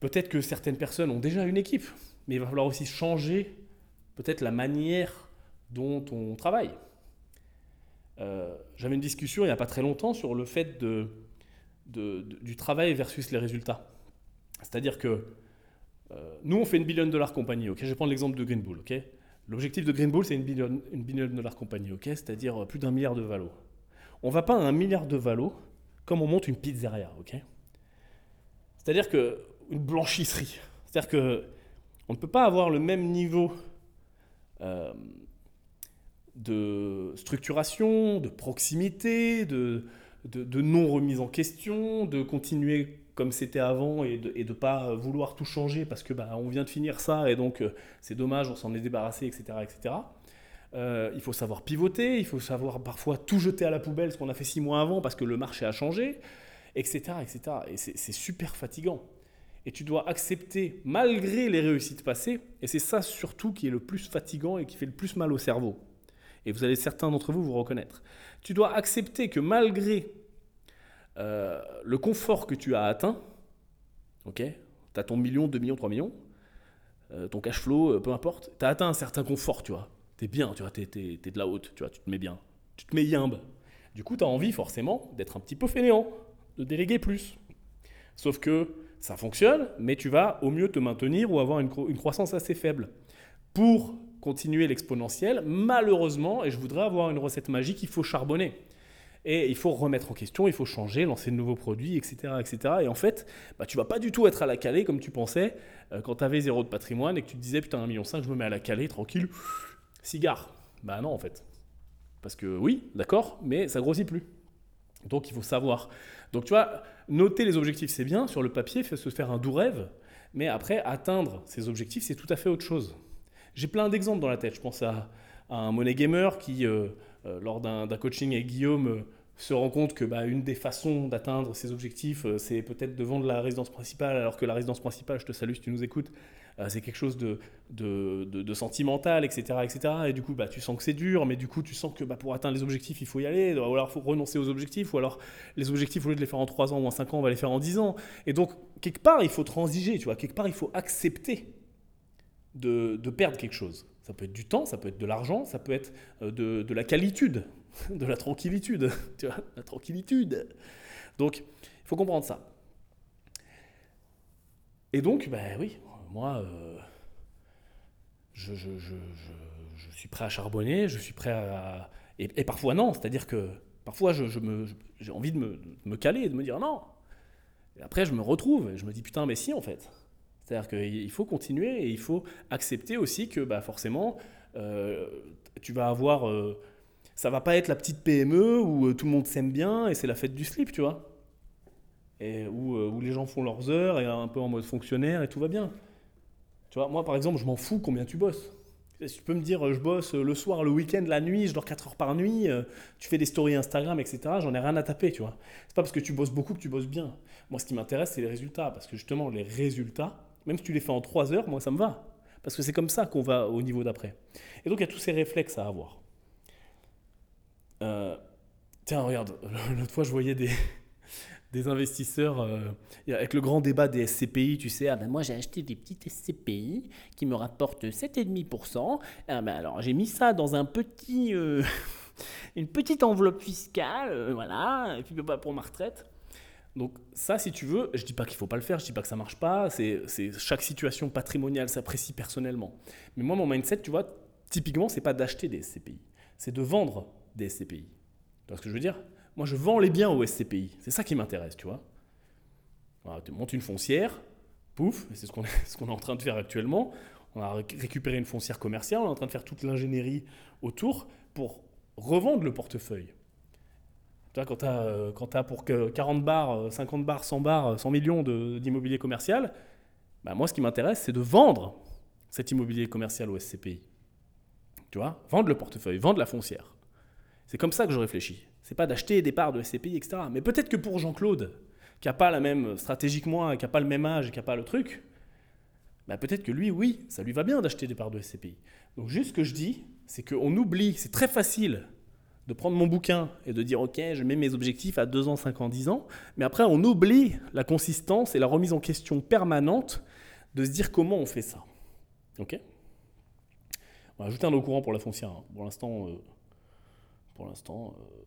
Peut-être que certaines personnes ont déjà une équipe, mais il va falloir aussi changer peut-être la manière dont on travaille. Euh, j'avais une discussion il n'y a pas très longtemps sur le fait de, du travail versus les résultats. C'est-à-dire que euh, nous, on fait une billion dollar compagnie, ok? Je vais prendre l'exemple de Green Bull, ok? L'objectif de Green Bull, c'est une billion, une billion dollar compagnie, ok? C'est-à-dire euh, plus d'un milliard de valos. On va pas à un milliard de valos comme on monte une pizzeria, ok? C'est-à-dire que une blanchisserie. C'est-à-dire que on ne peut pas avoir le même niveau euh, de structuration, de proximité, de non-remise en question, de continuer comme c'était avant et de ne pas vouloir tout changer parce que bah, on vient de finir ça et donc euh, c'est dommage, on s'en est débarrassé, etc. etc. Euh, il faut savoir pivoter, il faut savoir parfois tout jeter à la poubelle ce qu'on a fait six mois avant parce que le marché a changé, etc. etc. Et c'est super fatigant. Et tu dois accepter, malgré les réussites passées, et c'est ça surtout qui est le plus fatigant et qui fait le plus mal au cerveau. Et vous allez certains d'entre vous vous reconnaître. Tu dois accepter que malgré euh, le confort que tu as atteint, ok, tu as ton million, 2 millions, 3 millions, euh, ton cash flow, euh, peu importe, tu as atteint un certain confort, tu vois. es bien, tu vois, tu es, de la haute, tu vois, tu te mets bien, tu te mets yimbe. Du coup, tu as envie forcément d'être un petit peu fainéant, de déléguer plus. Sauf que ça fonctionne, mais tu vas au mieux te maintenir ou avoir une, une croissance assez faible. Pour continuer l'exponentiel, malheureusement, et je voudrais avoir une recette magique, il faut charbonner. Et il faut remettre en question, il faut changer, lancer de nouveaux produits, etc. etc. Et en fait, bah, tu vas pas du tout être à la calée comme tu pensais euh, quand tu avais zéro de patrimoine et que tu te disais, putain, 1,5 million, je me mets à la calée, tranquille, cigare. Bah non, en fait. Parce que oui, d'accord, mais ça grossit plus. Donc il faut savoir. Donc tu vois, noter les objectifs, c'est bien, sur le papier, se faire un doux rêve, mais après, atteindre ces objectifs, c'est tout à fait autre chose. J'ai plein d'exemples dans la tête. Je pense à, un money gamer qui, euh, euh, lors d'un coaching avec Guillaume, se rend compte que bah, une des façons d'atteindre ses objectifs, c'est peut-être de vendre la résidence principale, alors que la résidence principale, je te salue si tu nous écoutes, c'est quelque chose de, de, sentimental, etc., etc. Et du coup, bah, tu sens que c'est dur, mais du coup, tu sens que bah, pour atteindre les objectifs, il faut y aller, ou alors il faut renoncer aux objectifs, ou alors les objectifs, au lieu de les faire en 3 ans ou en 5 ans, on va les faire en 10 ans. Et donc, quelque part, il faut transiger, tu vois, quelque part, il faut accepter de, perdre quelque chose. Ça peut être du temps, ça peut être de l'argent, ça peut être euh, de, la qualitude, de la tranquillitude, tu vois, la tranquillitude. Donc, il faut comprendre ça. Et donc, ben oui, moi, euh, je, suis prêt à charbonner, je suis prêt à... Et, parfois non, c'est-à-dire que parfois j'ai envie de me, me caler, de me dire non. Et après, je me retrouve, et je me dis putain, mais si en fait. C'est-à-dire qu'il faut continuer et il faut accepter aussi que bah, forcément, euh, tu vas avoir... Euh, ça va pas être la petite PME où euh, tout le monde s'aime bien et c'est la fête du slip, tu vois. Et où, où, les gens font leurs heures et un peu en mode fonctionnaire et tout va bien. Tu vois, moi par exemple, je m'en fous combien tu bosses. Si tu peux me dire, je bosse le soir, le week-end, la nuit, je dors 4 heures par nuit, tu fais des stories Instagram, etc., j'en ai rien à taper, tu vois. C'est pas parce que tu bosses beaucoup que tu bosses bien. Moi, ce qui m'intéresse, c'est les résultats. Parce que justement, les résultats, même si tu les fais en 3 heures, moi ça me va. Parce que c'est comme ça qu'on va au niveau d'après. Et donc il y a tous ces réflexes à avoir. Euh, tiens, regarde, l'autre fois je voyais des, investisseurs euh, avec le grand débat des SCPI, tu sais, ah ben moi j'ai acheté des petites SCPI qui me rapportent 7,5%. Ah ben alors j'ai mis ça dans un petit, euh, une petite enveloppe fiscale, voilà, et puis bah, pour ma retraite. Donc ça, si tu veux, je dis pas qu'il faut pas le faire, je dis pas que ça marche pas, c'est chaque situation patrimoniale s'apprécie personnellement. Mais moi, mon mindset, tu vois, typiquement, c'est pas d'acheter des SCPI, c'est de vendre des SCPI. Tu vois ce que je veux dire? Moi, je vends les biens aux SCPI, c'est ça qui m'intéresse, tu vois. tu montes une foncière, pouf, c'est ce qu'on est, est en train de faire actuellement. On a récupéré une foncière commerciale, on est en train de faire toute l'ingénierie autour pour revendre le portefeuille quand tu as, euh, as, pour 40 bars, 50 euh, bars, 100 bars, 100 millions d'immobilier commercial, bah moi, ce qui m'intéresse, c'est de vendre cet immobilier commercial au SCPI. Tu vois? Vendre le portefeuille, vendre la foncière. C'est comme ça que je réfléchis. C'est pas d'acheter des parts de SCPI, etc. Mais peut-être que pour Jean-Claude, qui n'a pas la même stratégie que moi, qui n'a pas le même âge, qui n'a pas le truc, bah peut-être que lui, oui, ça lui va bien d'acheter des parts de SCPI. Donc juste ce que je dis, c'est qu'on oublie, c'est très facile de prendre mon bouquin et de dire ok, je mets mes objectifs à 2 ans, 5 ans, 10 ans, mais après on oublie la consistance et la remise en question permanente de se dire comment on fait ça. Ok? On va ajouter un au courant pour la foncière. Hein. Pour l'instant, euh, pour l'instant, euh,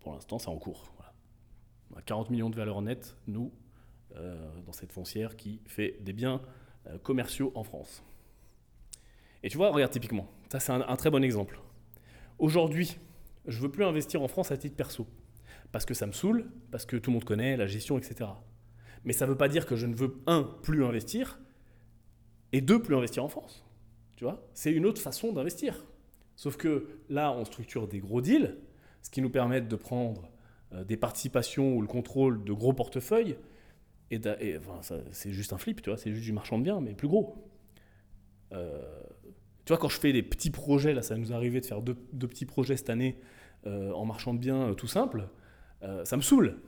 pour l'instant, c'est en cours. On a 40 millions de valeurs nettes, nous, euh, dans cette foncière qui fait des biens commerciaux en France. Et tu vois, regarde typiquement, ça c'est un très bon exemple. Aujourd'hui, je veux plus investir en France à titre perso. Parce que ça me saoule, parce que tout le monde connaît la gestion, etc. Mais ça ne veut pas dire que je ne veux, un, plus investir, et deux, plus investir en France. Tu vois? C'est une autre façon d'investir. Sauf que là, on structure des gros deals, ce qui nous permet de prendre euh, des participations ou le contrôle de gros portefeuilles. Et, c'est juste un flip, tu vois, c'est juste du marchand de biens, mais plus gros. Euh, tu vois, quand je fais des petits projets, là, ça nous est de faire deux, petits projets cette année euh, en marchand de biens tout simple, ça me saoule.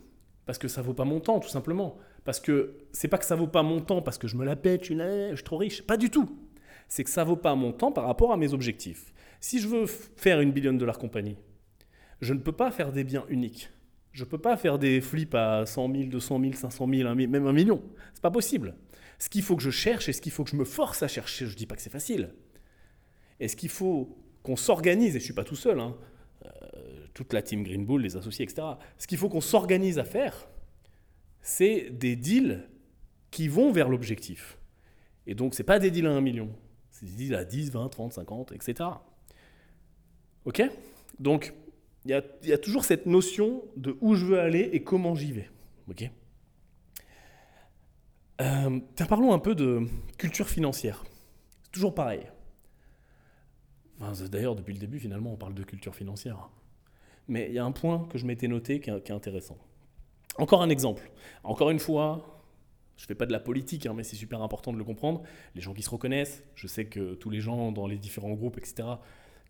Parce que ça vaut pas mon temps, tout simplement. Parce que c'est pas que ça vaut pas mon temps parce que je me la pète, je suis trop riche. Pas du tout. C'est que ça vaut pas mon temps par rapport à mes objectifs. Si je veux faire une billion dollar compagnie, je ne peux pas faire des biens uniques. Je ne peux pas faire des flips à 100 000, 200 000, 500 000, même un million. C'est pas possible. Ce qu'il faut que je cherche et ce qu'il faut que je me force à chercher, je dis pas que c'est facile, et ce qu'il faut qu'on s'organise, et je suis pas tout seul, hein, euh, toute la team Green Bull, les associés, etc. Ce qu'il faut qu'on s'organise à faire, c'est des deals qui vont vers l'objectif. Et donc, c'est pas des deals à 1 million, c'est des deals à 10, 20, 30, 50, etc. Ok? Donc, il y, a, toujours cette notion de où je veux aller et comment j'y vais. Ok? Euh, Parlons un peu de culture financière. C'est toujours pareil. D'ailleurs, depuis le début, finalement, on parle de culture financière. Mais il y a un point que je m'étais noté qui est, intéressant. Encore un exemple. Encore une fois, je ne fais pas de la politique, hein, mais c'est super important de le comprendre. Les gens qui se reconnaissent, je sais que tous les gens dans les différents groupes, etc.,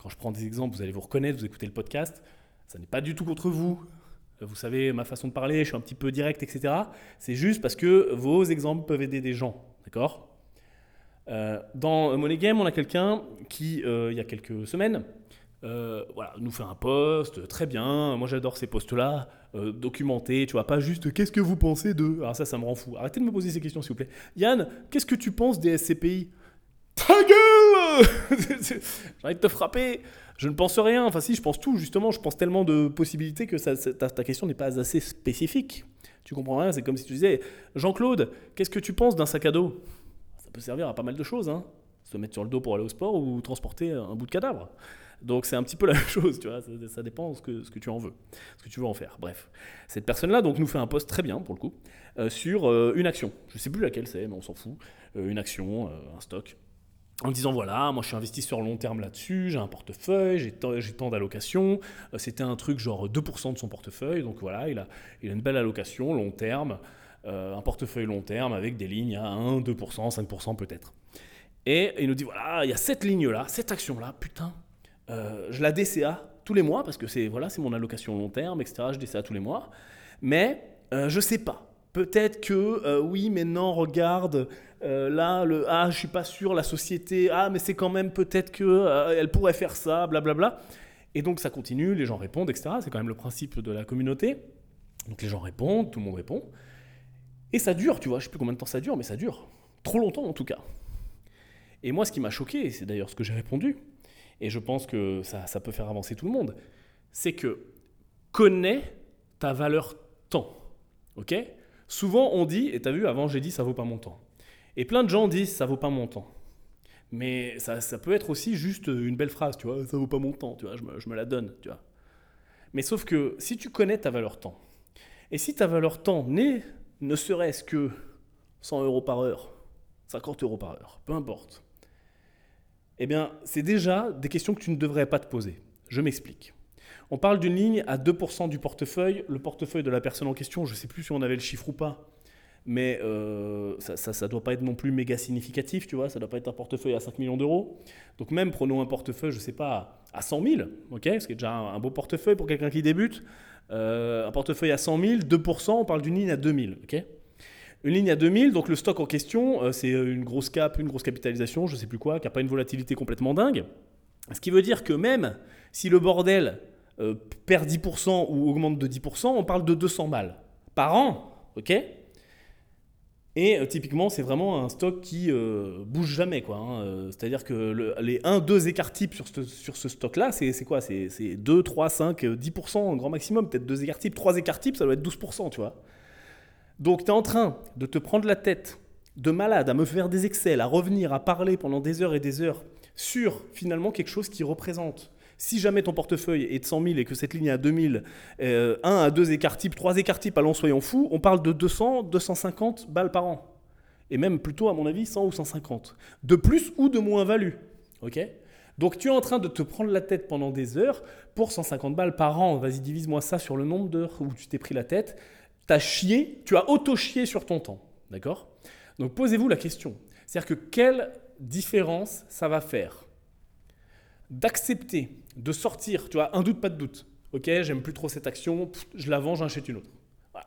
quand je prends des exemples, vous allez vous reconnaître, vous écoutez le podcast. Ça n'est pas du tout contre vous. Vous savez ma façon de parler, je suis un petit peu direct, etc. C'est juste parce que vos exemples peuvent aider des gens. D'accord? Euh, Dans Money Game, on a quelqu'un qui, euh, il y a quelques semaines, euh, voilà, nous fait un post, très bien, moi j'adore ces posts-là, documentés, tu vois, pas juste qu'est-ce que vous pensez de... Alors ça, ça me rend fou. Arrêtez de me poser ces questions, s'il vous plaît. Yann, qu'est-ce que tu penses des SCPI Ta gueule J'ai envie de te frapper je ne pense rien. Enfin, si, je pense tout, justement. Je pense tellement de possibilités que ta, question n'est pas assez spécifique. Tu comprends rien C'est comme si tu disais Jean-Claude, qu'est-ce que tu penses d'un sac à dos? Ça peut servir à pas mal de choses. Hein. Se mettre sur le dos pour aller au sport ou transporter un bout de cadavre. Donc c'est un petit peu la même chose, tu vois, ça, dépend de ce que, ce que, tu en veux, ce que tu veux en faire. Bref, cette personne-là donc nous fait un post très bien pour le coup euh, sur euh, une action. Je ne sais plus laquelle c'est, mais on s'en fout. Euh, une action, un stock en disant voilà, moi je suis investi sur long terme là-dessus, j'ai un portefeuille, j'ai tant d'allocations. Euh, c'était un truc genre 2% de son portefeuille, donc voilà, il a, il a une belle allocation long terme, euh, un portefeuille long terme avec des lignes à 1, 2%, 5% peut-être. Et il nous dit voilà, il y a cette ligne-là, cette action-là, putain, euh, je la DCA tous les mois parce que c'est voilà, c'est mon allocation long terme, etc. Je DCA tous les mois, mais je sais pas. Peut-être que oui, mais non, regarde, euh, là, le ah, je suis pas sûr, la société, ah, mais c'est quand même peut-être que euh, elle pourrait faire ça, blablabla. Et donc ça continue, les gens répondent, etc. C'est quand même le principe de la communauté. Donc les gens répondent, tout le monde répond. Et ça dure, tu vois, je sais plus combien de temps ça dure, mais ça dure. Trop longtemps en tout cas. Et moi, ce qui m'a choqué, c'est d'ailleurs ce que j'ai répondu, et je pense que ça, ça peut faire avancer tout le monde, c'est que connais ta valeur temps. Ok? Souvent on dit, et tu as vu, avant j'ai dit ça vaut pas mon temps. Et plein de gens disent ça vaut pas mon temps. Mais ça, ça, peut être aussi juste une belle phrase, tu vois, ça vaut pas mon temps, tu vois, je me, je me, la donne, tu vois. Mais sauf que si tu connais ta valeur temps, et si ta valeur temps n'est ne serait-ce que 100 euros par heure, 50 euros par heure, peu importe, eh bien, c'est déjà des questions que tu ne devrais pas te poser. Je m'explique. On parle d'une ligne à 2% du portefeuille. Le portefeuille de la personne en question, je ne sais plus si on avait le chiffre ou pas, mais euh, ça ne doit pas être non plus méga significatif, tu vois, ça ne doit pas être un portefeuille à 5 millions d'euros. Donc même prenons un portefeuille, je ne sais pas, à 100 000, ok, ce qui est déjà un, beau portefeuille pour quelqu'un qui débute. Euh, un portefeuille à 100 000, 2%, on parle d'une ligne à 2000, ok une ligne à 2000, donc le stock en question, euh, c'est une grosse cap, une grosse capitalisation, je ne sais plus quoi, qui n'a pas une volatilité complètement dingue. Ce qui veut dire que même si le bordel perd 10% ou augmente de 10%, on parle de 200 balles par an, ok? Et euh, typiquement, c'est vraiment un stock qui euh, bouge jamais. quoi. Hein. Euh, c'est-à-dire que les 1-2 écarts types sur ce, sur ce stock-là, c'est quoi? C'est 2, 3, 5, 10% en grand maximum. Peut-être 2 écarts types. 3 écarts types, ça doit être 12%, tu vois. Donc tu es en train de te prendre la tête de malade à me faire des Excel, à revenir, à parler pendant des heures et des heures sur finalement quelque chose qui représente si jamais ton portefeuille est de 100 000 et que cette ligne est à 2000, 1 à 2 écarts types, 3 écarts types, allons soyons fous, on parle de 200, 250 balles par an. Et même plutôt, à mon avis, 100 ou 150. De plus ou de moins value. Ok? Donc tu es en train de te prendre la tête pendant des heures pour 150 balles par an. Vas-y, divise-moi ça sur le nombre d'heures où tu t'es pris la tête. Tu as chié, tu as auto-chié sur ton temps. D'accord? Donc posez-vous la question. C'est-à-dire que quelle différence ça va faire d'accepter de sortir, tu vois, un doute, pas de doute. Ok, j'aime plus trop cette action, je la vends, j'en achète une autre.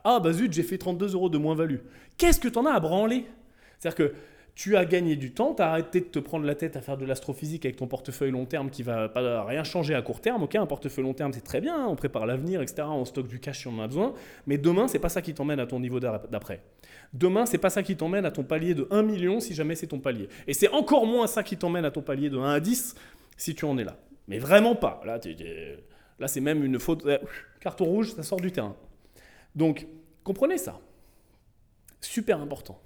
Ah bah zut, j'ai fait 32 euros de moins-value. Qu'est-ce que tu en as à branler? C'est-à-dire que tu as gagné du temps, tu as arrêté de te prendre la tête à faire de l'astrophysique avec ton portefeuille long terme qui va pas rien changer à court terme. Ok, un portefeuille long terme c'est très bien, on prépare l'avenir, etc. On stocke du cash si on en a besoin. Mais demain, c'est pas ça qui t'emmène à ton niveau d'après. Demain, c'est pas ça qui t'emmène à ton palier de 1 million si jamais c'est ton palier. Et c'est encore moins ça qui t'emmène à ton palier de 1 à 10 si tu en es là. Mais vraiment pas. Là, c'est même une faute. Euh, carton rouge, ça sort du terrain. Donc, comprenez ça. Super important.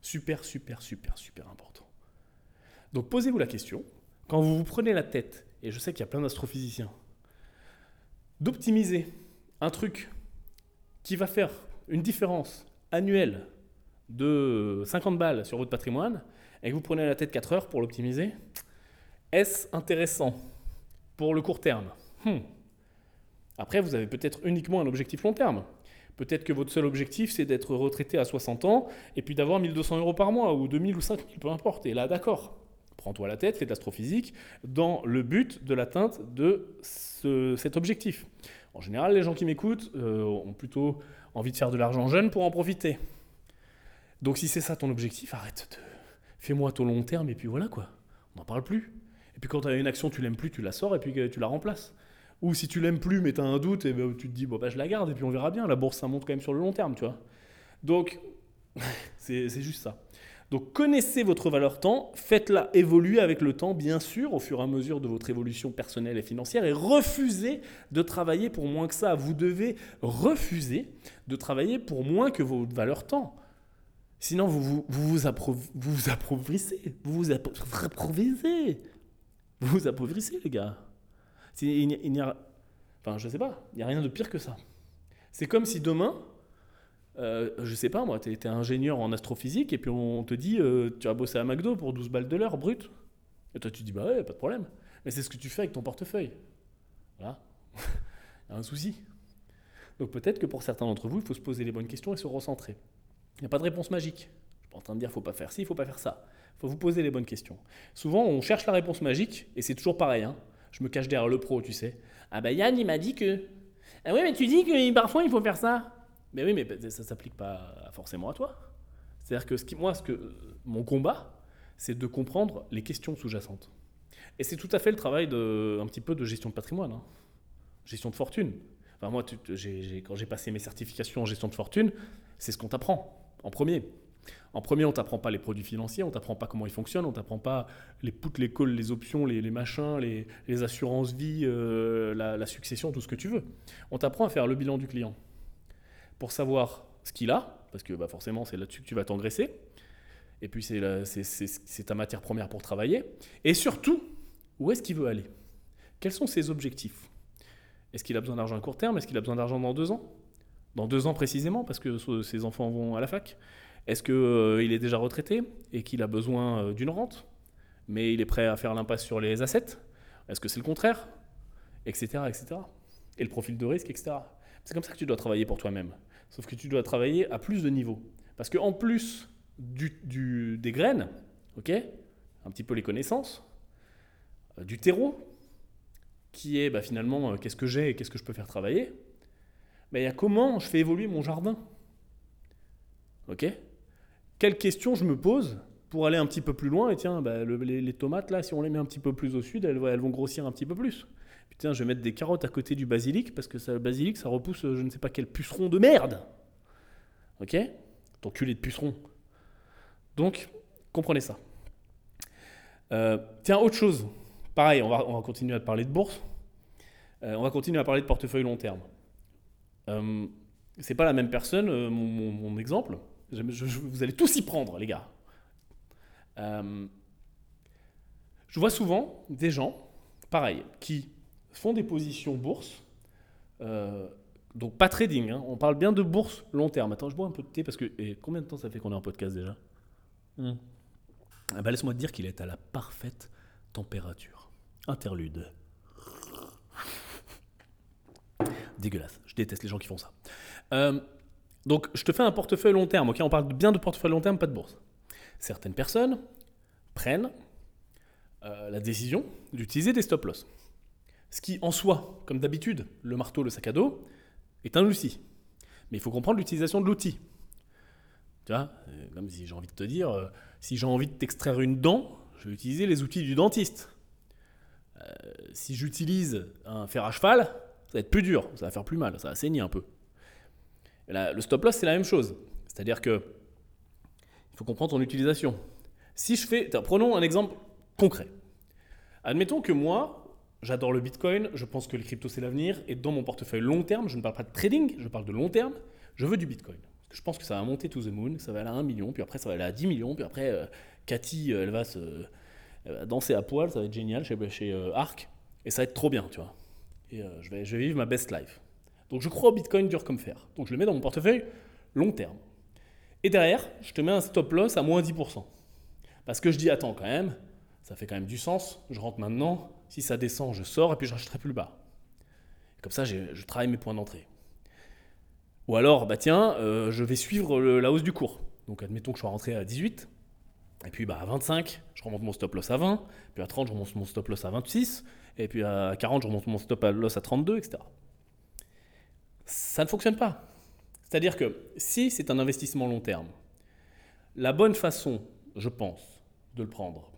Super, super, super, super important. Donc, posez-vous la question. Quand vous vous prenez la tête, et je sais qu'il y a plein d'astrophysiciens, d'optimiser un truc qui va faire une différence annuelle de 50 balles sur votre patrimoine, et que vous prenez la tête 4 heures pour l'optimiser, est-ce intéressant? Pour le court terme hmm. Après, vous avez peut-être uniquement un objectif long terme. Peut-être que votre seul objectif, c'est d'être retraité à 60 ans et puis d'avoir 1200 euros par mois ou 2000 ou 5000, peu importe. Et là, d'accord, prends-toi la tête, fais de l'astrophysique dans le but de l'atteinte de cet objectif. En général, les gens qui m'écoutent euh, ont plutôt envie de faire de l'argent jeune pour en profiter. Donc si c'est ça ton objectif, arrête de... Fais-moi ton long terme et puis voilà quoi. On n'en parle plus. Et puis quand tu as une action, tu l'aimes plus, tu la sors et puis tu la remplaces. Ou si tu l'aimes plus mais tu as un doute, et ben, tu te dis bon bah je la garde et puis on verra bien. La bourse ça monte quand même sur le long terme, tu vois. Donc c'est juste ça. Donc connaissez votre valeur temps, faites-la évoluer avec le temps, bien sûr, au fur et à mesure de votre évolution personnelle et financière, et refusez de travailler pour moins que ça. Vous devez refuser de travailler pour moins que votre valeur temps. Sinon, vous vous, vous, vous, appauvrissez. Vous vous. Vous vous appauvrissez, les gars. Il n'y a, enfin, je sais pas, il n'y a rien de pire que ça. C'est comme si demain, euh, je sais pas moi, tu es, ingénieur en astrophysique et puis on te dit euh, tu vas bosser à McDo pour 12 balles de l'heure brut. Et toi tu dis bah ouais, pas de problème. Mais c'est ce que tu fais avec ton portefeuille. Voilà. il y a un souci. Donc peut-être que pour certains d'entre vous, il faut se poser les bonnes questions et se recentrer. Il n'y a pas de réponse magique. Je suis pas en train de dire faut pas faire ci, il faut pas faire ça. Faut vous poser les bonnes questions. Souvent, on cherche la réponse magique et c'est toujours pareil. Hein. Je me cache derrière le pro, tu sais. Ah bah Yann, il m'a dit que. Ah oui, mais tu dis que parfois il faut faire ça. Mais oui, mais ça s'applique pas forcément à toi. C'est-à-dire que, moi, ce que, mon combat, c'est de comprendre les questions sous-jacentes. Et c'est tout à fait le travail de, un petit peu de gestion de patrimoine, hein. gestion de fortune. Enfin, moi, quand j'ai passé mes certifications en gestion de fortune, c'est ce qu'on t'apprend en premier. En premier, on t'apprend pas les produits financiers, on t'apprend pas comment ils fonctionnent, on t'apprend pas les puts, les calls, les options, les, machins, les, assurances vie, euh, la, la, succession, tout ce que tu veux. On t'apprend à faire le bilan du client. Pour savoir ce qu'il a, parce que bah, forcément c'est là-dessus que tu vas t'engraisser, et puis c'est ta matière première pour travailler, et surtout, où est-ce qu'il veut aller? Quels sont ses objectifs? Est-ce qu'il a besoin d'argent à court terme? Est-ce qu'il a besoin d'argent dans deux ans? Dans deux ans précisément, parce que ses enfants vont à la fac? Est-ce qu'il euh, est déjà retraité et qu'il a besoin euh, d'une rente, mais il est prêt à faire l'impasse sur les assets? Est-ce que c'est le contraire? Etc. etc. Et le profil de risque, etc. C'est comme ça que tu dois travailler pour toi-même. Sauf que tu dois travailler à plus de niveaux. Parce qu'en plus du, des graines, ok, un petit peu les connaissances, euh, du terreau, qui est bah, finalement qu'est-ce que j'ai et qu'est-ce que je peux faire travailler, bah, il y a comment je fais évoluer mon jardin? Ok? Quelles questions je me pose pour aller un petit peu plus loin Et tiens, bah, les, tomates, là, si on les met un petit peu plus au sud, elles, vont grossir un petit peu plus. Putain, je vais mettre des carottes à côté du basilic parce que ça, le basilic, ça repousse euh, je ne sais pas quel puceron de merde. Ok? Ton culé de puceron. Donc, comprenez ça. Euh, tiens, autre chose. Pareil, on va, on va continuer à parler de bourse. Euh, on va continuer à parler de portefeuille long terme. Euh, c'est pas la même personne, mon, exemple. Vous allez tous y prendre, les gars. je vois souvent des gens, pareil, qui font des positions bourse. Euh, donc pas trading, hein. on parle bien de bourse long terme. Attends, je bois un peu de thé parce que... Et combien de temps ça fait qu'on est en podcast déjà hmm. ah bah, Laisse-moi te dire qu'il est à la parfaite température. Interlude. Dégueulasse. Je déteste les gens qui font ça. Euh, donc je te fais un portefeuille long terme. On parle bien de portefeuille long terme, pas de bourse. Certaines personnes prennent euh, la décision d'utiliser des stop loss. Ce qui, en soi, comme d'habitude, le marteau, le sac à dos, est un outil. Mais il faut comprendre l'utilisation de l'outil. Tu vois, euh, comme si j'ai envie de te dire, euh, si j'ai envie de t'extraire une dent, je vais utiliser les outils du dentiste. Euh, si j'utilise un fer à cheval, ça va être plus dur, ça va faire plus mal, ça va saigner un peu. Le stop loss, c'est la même chose. C'est-à-dire que il faut comprendre ton utilisation. Si je fais, prenons un exemple concret. Admettons que moi, j'adore le Bitcoin, je pense que les cryptos c'est l'avenir, et dans mon portefeuille long terme, je ne parle pas de trading, je parle de long terme, je veux du Bitcoin. Je pense que ça va monter to the moon, ça va aller à 1 million, puis après ça va aller à 10 millions, puis après euh, Cathy, euh, elle va se danser à poil, ça va être génial chez, chez euh, Arc, et ça va être trop bien, tu vois. Et je, vais, je vais vivre ma best life. Donc je crois au Bitcoin dur comme fer. Donc je le mets dans mon portefeuille long terme. Et derrière, je te mets un stop loss à moins 10%. Parce que je dis, attends quand même, ça fait quand même du sens, je rentre maintenant, si ça descend, je sors et puis je rachèterai plus bas. Comme ça, je travaille mes points d'entrée. Ou alors, bah tiens, euh, je vais suivre la hausse du cours. Donc admettons que je sois rentré à 18, et puis bah, à 25, je remonte mon stop loss à 20, puis à 30, je remonte mon stop loss à 26, et puis à 40, je remonte mon stop loss à 32, etc. Ça ne fonctionne pas. C'est-à-dire que si c'est un investissement long terme, la bonne façon, je pense, de le prendre,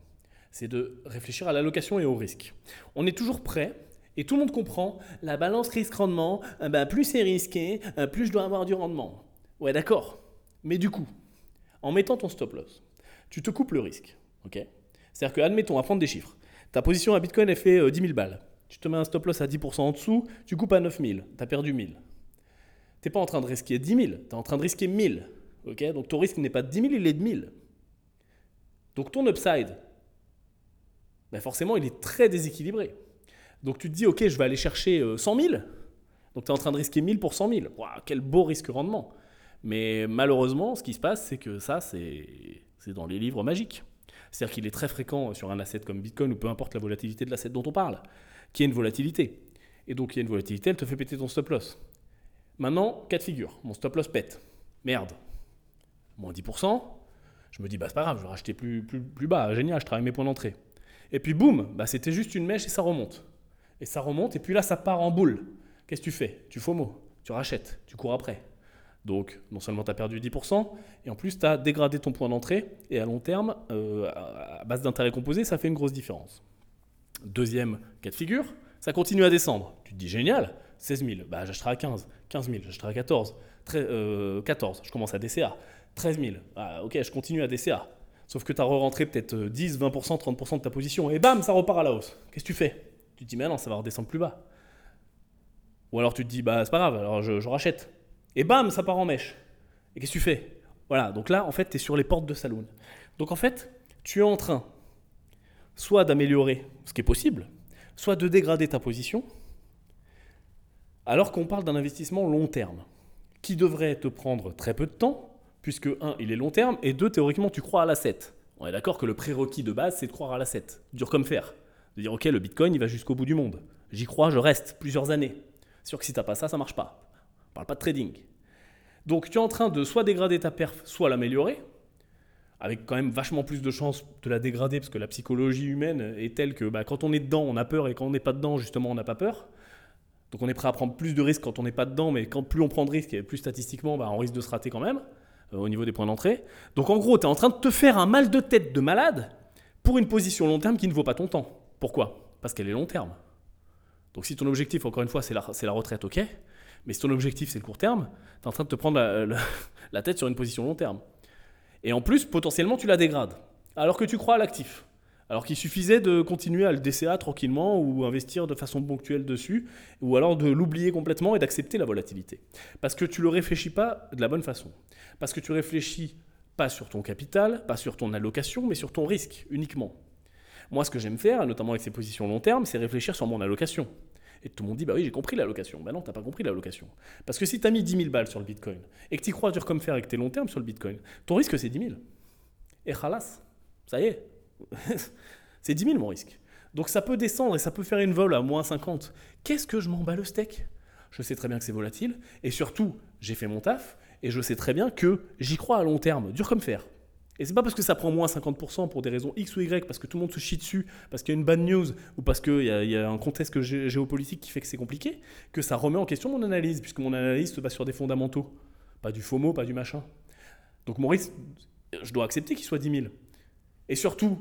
c'est de réfléchir à l'allocation et au risque. On est toujours prêt et tout le monde comprend la balance risque-rendement, eh ben, plus c'est risqué, euh, plus je dois avoir du rendement. Ouais, d'accord. Mais du coup, en mettant ton stop loss, tu te coupes le risque. ok? C'est-à-dire que, admettons, à prendre des chiffres, ta position à Bitcoin, elle fait 10 euh, 000 balles. Tu te mets un stop loss à 10% en dessous, tu coupes à 9 000, tu as perdu 1000 n'es pas en train de risquer 10 000, tu es en train de risquer 1000. ok? Donc ton risque n'est pas de 10 000, il est de 1000. Donc ton upside, ben forcément, il est très déséquilibré. Donc tu te dis, ok, je vais aller chercher 100 euh, 000. Donc tu es en train de risquer 1000 pour 100 000. quel beau risque-rendement. Mais malheureusement, ce qui se passe, c'est que ça, c'est dans les livres magiques. C'est-à-dire qu'il est très fréquent sur un asset comme Bitcoin, ou peu importe la volatilité de l'asset dont on parle, qu'il y ait une volatilité. Et donc il y a une volatilité, elle te fait péter ton stop loss. Maintenant, cas de figure, mon stop loss pète. Merde. Moins 10%. Je me dis, bah c'est pas grave, je vais racheter plus, plus, bas. Génial, je travaille mes points d'entrée. Et puis boum, bah, c'était juste une mèche et ça remonte. Et ça remonte, et puis là, ça part en boule. Qu'est-ce que tu fais? Tu FOMO, tu rachètes, tu cours après. Donc, non seulement tu as perdu 10%, et en plus, tu as dégradé ton point d'entrée, et à long terme, euh, à base d'intérêt composé, ça fait une grosse différence. Deuxième cas de figure, ça continue à descendre. Tu te dis, génial, 16 000, bah, j'achèterai à 15. 15 000, j'achèterai à 14. 14, je commence à DCA. 13 000, ah, ok, je continue à DCA. Sauf que tu as re-rentré peut-être 10, 20%, 30% de ta position, et bam, ça repart à la hausse. Qu'est-ce que tu fais? Tu te dis, mais non, ça va redescendre plus bas. Ou alors tu te dis, bah c'est pas grave, alors je, rachète. Et bam, ça part en mèche. Et qu'est-ce que tu fais? Voilà, donc là, en fait, tu es sur les portes de saloon. Donc en fait, tu es en train soit d'améliorer ce qui est possible, soit de dégrader ta position, alors qu'on parle d'un investissement long terme, qui devrait te prendre très peu de temps, puisque, un, il est long terme, et deux, théoriquement, tu crois à l'asset. On est d'accord que le prérequis de base, c'est de croire à l'asset. Dur comme fer. De dire, ok, le Bitcoin, il va jusqu'au bout du monde. J'y crois, je reste plusieurs années. Sûr que si t'as pas ça, ça marche pas. On parle pas de trading. Donc tu es en train de soit dégrader ta perf, soit l'améliorer, avec quand même vachement plus de chances de la dégrader, parce que la psychologie humaine est telle que bah, quand on est dedans, on a peur, et quand on n'est pas dedans, justement, on n'a pas peur. Donc on est prêt à prendre plus de risques quand on n'est pas dedans, mais quand plus on prend de risques, et plus statistiquement, bah, on risque de se rater quand même euh, au niveau des points d'entrée. Donc en gros, tu es en train de te faire un mal de tête de malade pour une position long terme qui ne vaut pas ton temps. Pourquoi? Parce qu'elle est long terme. Donc si ton objectif, encore une fois, c'est la, la, retraite, ok. Mais si ton objectif, c'est le court terme, tu es en train de te prendre la tête sur une position long terme. Et en plus, potentiellement, tu la dégrades. Alors que tu crois à l'actif. Alors qu'il suffisait de continuer à le DCA tranquillement ou investir de façon ponctuelle dessus, ou alors de l'oublier complètement et d'accepter la volatilité. Parce que tu ne le réfléchis pas de la bonne façon. Parce que tu réfléchis pas sur ton capital, pas sur ton allocation, mais sur ton risque uniquement. Moi, ce que j'aime faire, notamment avec ces positions long terme, c'est réfléchir sur mon allocation. Et tout le monde dit, bah oui, j'ai compris l'allocation. Bah non, t'as pas compris l'allocation. Parce que si tu as mis 10 000 balles sur le Bitcoin et que tu crois dur comme fer avec tes long terme sur le Bitcoin, ton risque c'est 10 000. Et khalas, ça y est, c'est 10 000 mon risque. Donc ça peut descendre et ça peut faire une vol à moins 50. Qu'est-ce que je m'en bats le steak? Je sais très bien que c'est volatile. Et surtout, j'ai fait mon taf et je sais très bien que j'y crois à long terme, dur comme fer. Et c'est pas parce que ça prend moins 50% pour des raisons X ou Y, parce que tout le monde se chie dessus, parce qu'il y a une bad news, ou parce qu'il y, y, a un contexte géopolitique qui fait que c'est compliqué, que ça remet en question mon analyse, puisque mon analyse se base sur des fondamentaux. Pas du FOMO, pas du machin. Donc mon risque, je dois accepter qu'il soit 10 000. Et surtout,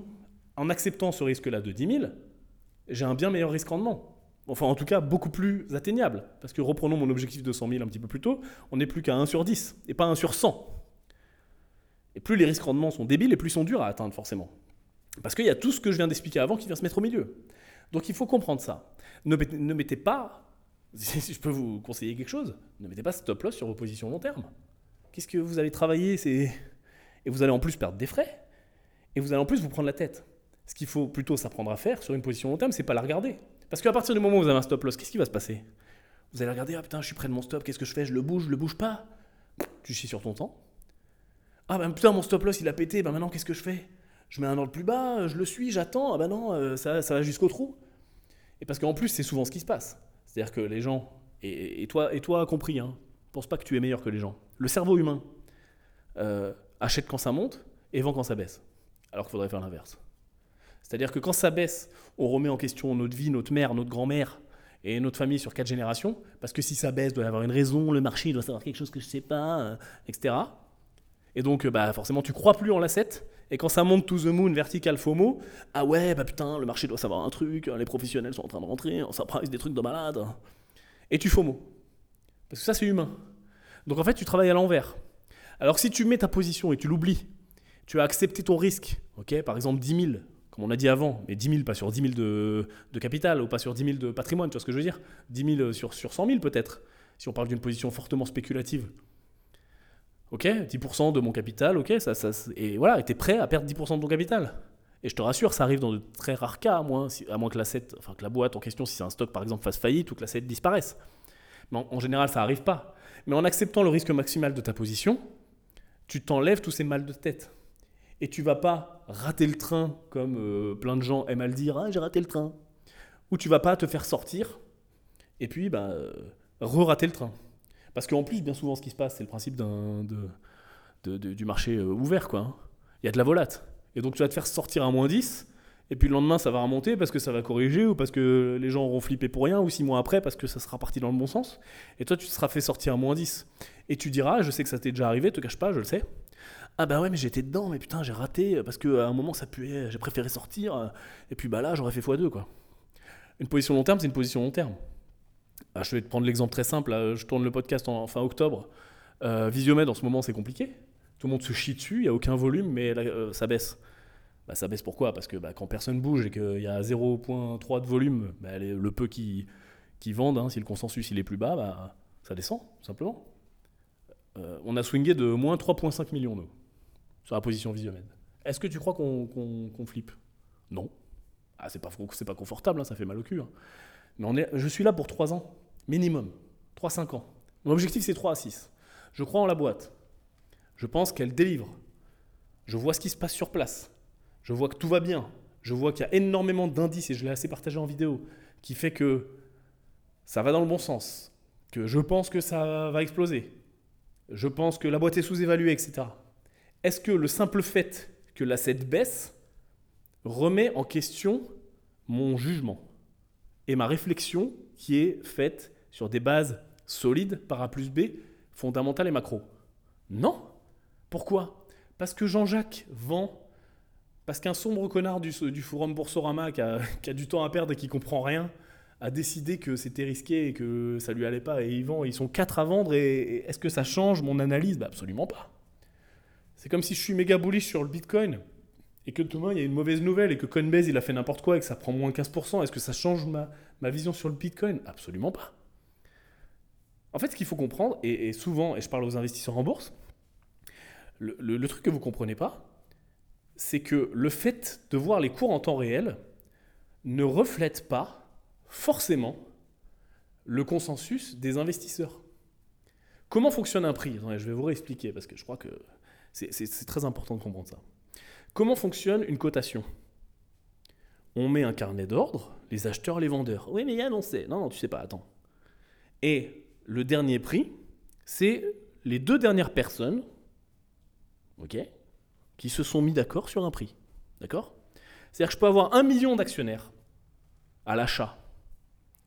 en acceptant ce risque-là de 10 000, j'ai un bien meilleur risque-rendement. Enfin, en tout cas, beaucoup plus atteignable. Parce que reprenons mon objectif de 100 000 un petit peu plus tôt, on n'est plus qu'à 1 sur 10 et pas 1 sur 100. Et plus les risques-rendements sont débiles, et plus ils sont durs à atteindre, forcément. Parce qu'il y a tout ce que je viens d'expliquer avant qui vient se mettre au milieu. Donc il faut comprendre ça. Ne, mettez- pas, si je peux vous conseiller quelque chose, ne mettez pas stop loss sur vos positions long terme. Qu'est-ce que vous allez travailler. Et vous allez en plus perdre des frais. Et vous allez en plus vous prendre la tête. Ce qu'il faut plutôt s'apprendre à faire sur une position long terme, c'est pas la regarder. Parce qu'à partir du moment où vous avez un stop loss, qu'est-ce qui va se passer? Vous allez regarder, ah putain, je suis près de mon stop, qu'est-ce que je fais? Je le bouge, je le bouge pas Tu chies sur ton temps. Ah ben putain, mon stop loss il a pété, ben maintenant qu'est-ce que je fais? Je mets un ordre plus bas, je le suis, j'attends, ah ben non, euh, ça, va jusqu'au trou. Et parce qu'en plus, c'est souvent ce qui se passe. C'est-à-dire que les gens, et, et toi, et toi compris, hein, pense pas que tu es meilleur que les gens. Le cerveau humain euh, achète quand ça monte et vend quand ça baisse. Alors qu'il faudrait faire l'inverse. C'est-à-dire que quand ça baisse, on remet en question notre vie, notre mère, notre grand-mère et notre famille sur quatre générations, parce que si ça baisse, il doit y avoir une raison, le marché doit savoir quelque chose que je sais pas, euh, etc. Et donc, euh, bah, forcément, tu crois plus en l'asset, et quand ça monte to the moon, vertical FOMO, ah ouais, bah putain, le marché doit savoir un truc, les professionnels sont en train de rentrer, on s'apprice des trucs de malade. Et tu FOMO. Parce que ça, c'est humain. Donc en fait, tu travailles à l'envers. Alors si tu mets ta position et tu l'oublies, tu as accepté ton risque, ok? Par exemple 10 000, comme on a dit avant, mais 10 000 pas sur 10 000 de, capital ou pas sur 10 000 de patrimoine, tu vois ce que je veux dire? 10 000 sur, sur 100 000 peut-être, si on parle d'une position fortement spéculative. Ok? 10% de mon capital, ok ça, Et voilà, tu es prêt à perdre 10% de ton capital. Et je te rassure, ça arrive dans de très rares cas, à moins, que, l'asset, enfin, que la boîte en question, si c'est un stock par exemple, fasse faillite ou que l'asset disparaisse. Mais en, en général, ça n'arrive pas. Mais en acceptant le risque maximal de ta position, tu t'enlèves tous ces mal de tête. Et tu vas pas rater le train comme euh, plein de gens aiment à le dire, ah, j'ai raté le train. Ou tu vas pas te faire sortir et puis bah, euh, re-rater le train. Parce qu'en plus, bien souvent, ce qui se passe, c'est le principe d'un, de, du marché euh, ouvert. quoi. hein. Il y a de la volate. Et donc tu vas te faire sortir à moins 10, et puis le lendemain, ça va remonter parce que ça va corriger, ou parce que les gens auront flippé pour rien, ou six mois après parce que ça sera parti dans le bon sens. Et toi, tu te seras fait sortir à moins 10. Et tu diras, je sais que ça t'est déjà arrivé, te cache pas, je le sais. Ah bah ouais, mais j'étais dedans, mais putain, j'ai raté, parce qu'à un moment, ça puait, j'ai préféré sortir, euh, et puis bah là, j'aurais fait x2, quoi. Une position long terme, c'est une position long terme. Ah, je vais te prendre l'exemple très simple, je tourne le podcast en fin octobre. Euh, Visiomed, en ce moment, c'est compliqué. Tout le monde se chie dessus, il n'y a aucun volume, mais euh, ça baisse. Bah, ça baisse pourquoi? Parce que bah, quand personne bouge et qu'il y a 0.3 de volume, bah, le peu qui, qui vendent, hein, si le consensus il est plus bas, bah, ça descend, tout simplement. Euh, on a swingé de moins 3,5 millions, nous, sur la position Visiomed. Est-ce que tu crois qu'on flippe? Non. Ah, c'est pas, pas confortable, hein, ça fait mal au cul. hein. Mais on est, je suis là pour 3 ans, minimum. 3-5 ans. Mon objectif, c'est 3 à 6. Je crois en la boîte. Je pense qu'elle délivre. Je vois ce qui se passe sur place. Je vois que tout va bien. Je vois qu'il y a énormément d'indices, et je l'ai assez partagé en vidéo, qui fait que ça va dans le bon sens. Que je pense que ça va exploser. Je pense que la boîte est sous-évaluée, etc. Est-ce que le simple fait que l'asset baisse remet en question mon jugement et ma réflexion qui est faite sur des bases solides par A plus B, fondamentales et macro? Non. Pourquoi? Parce que Jean-Jacques vend, parce qu'un sombre connard du, forum Boursorama qui a, du temps à perdre et qui comprend rien, a décidé que c'était risqué et que ça lui allait pas et il vend, ils sont quatre à vendre et, et est-ce que ça change mon analyse? Bah Absolument pas. C'est comme si je suis méga bullish sur le Bitcoin et que demain il y a une mauvaise nouvelle et que Coinbase il a fait n'importe quoi et que ça prend moins 15%, est-ce que ça change ma, ma vision sur le Bitcoin? Absolument pas. En fait, ce qu'il faut comprendre, et, souvent, et je parle aux investisseurs en bourse, le, truc que vous comprenez pas, c'est que le fait de voir les cours en temps réel ne reflète pas forcément le consensus des investisseurs. Comment fonctionne un prix? Je vais vous réexpliquer parce que je crois que c'est- très important de comprendre ça. Comment fonctionne une cotation? On met un carnet d'ordre, les acheteurs, les vendeurs. Oui, mais Yann, on sait. Non, non, tu sais pas, attends. Et le dernier prix, c'est les deux dernières personnes, ok, qui se sont mis d'accord sur un prix. D'accord? C'est-à-dire que je peux avoir un million d'actionnaires à l'achat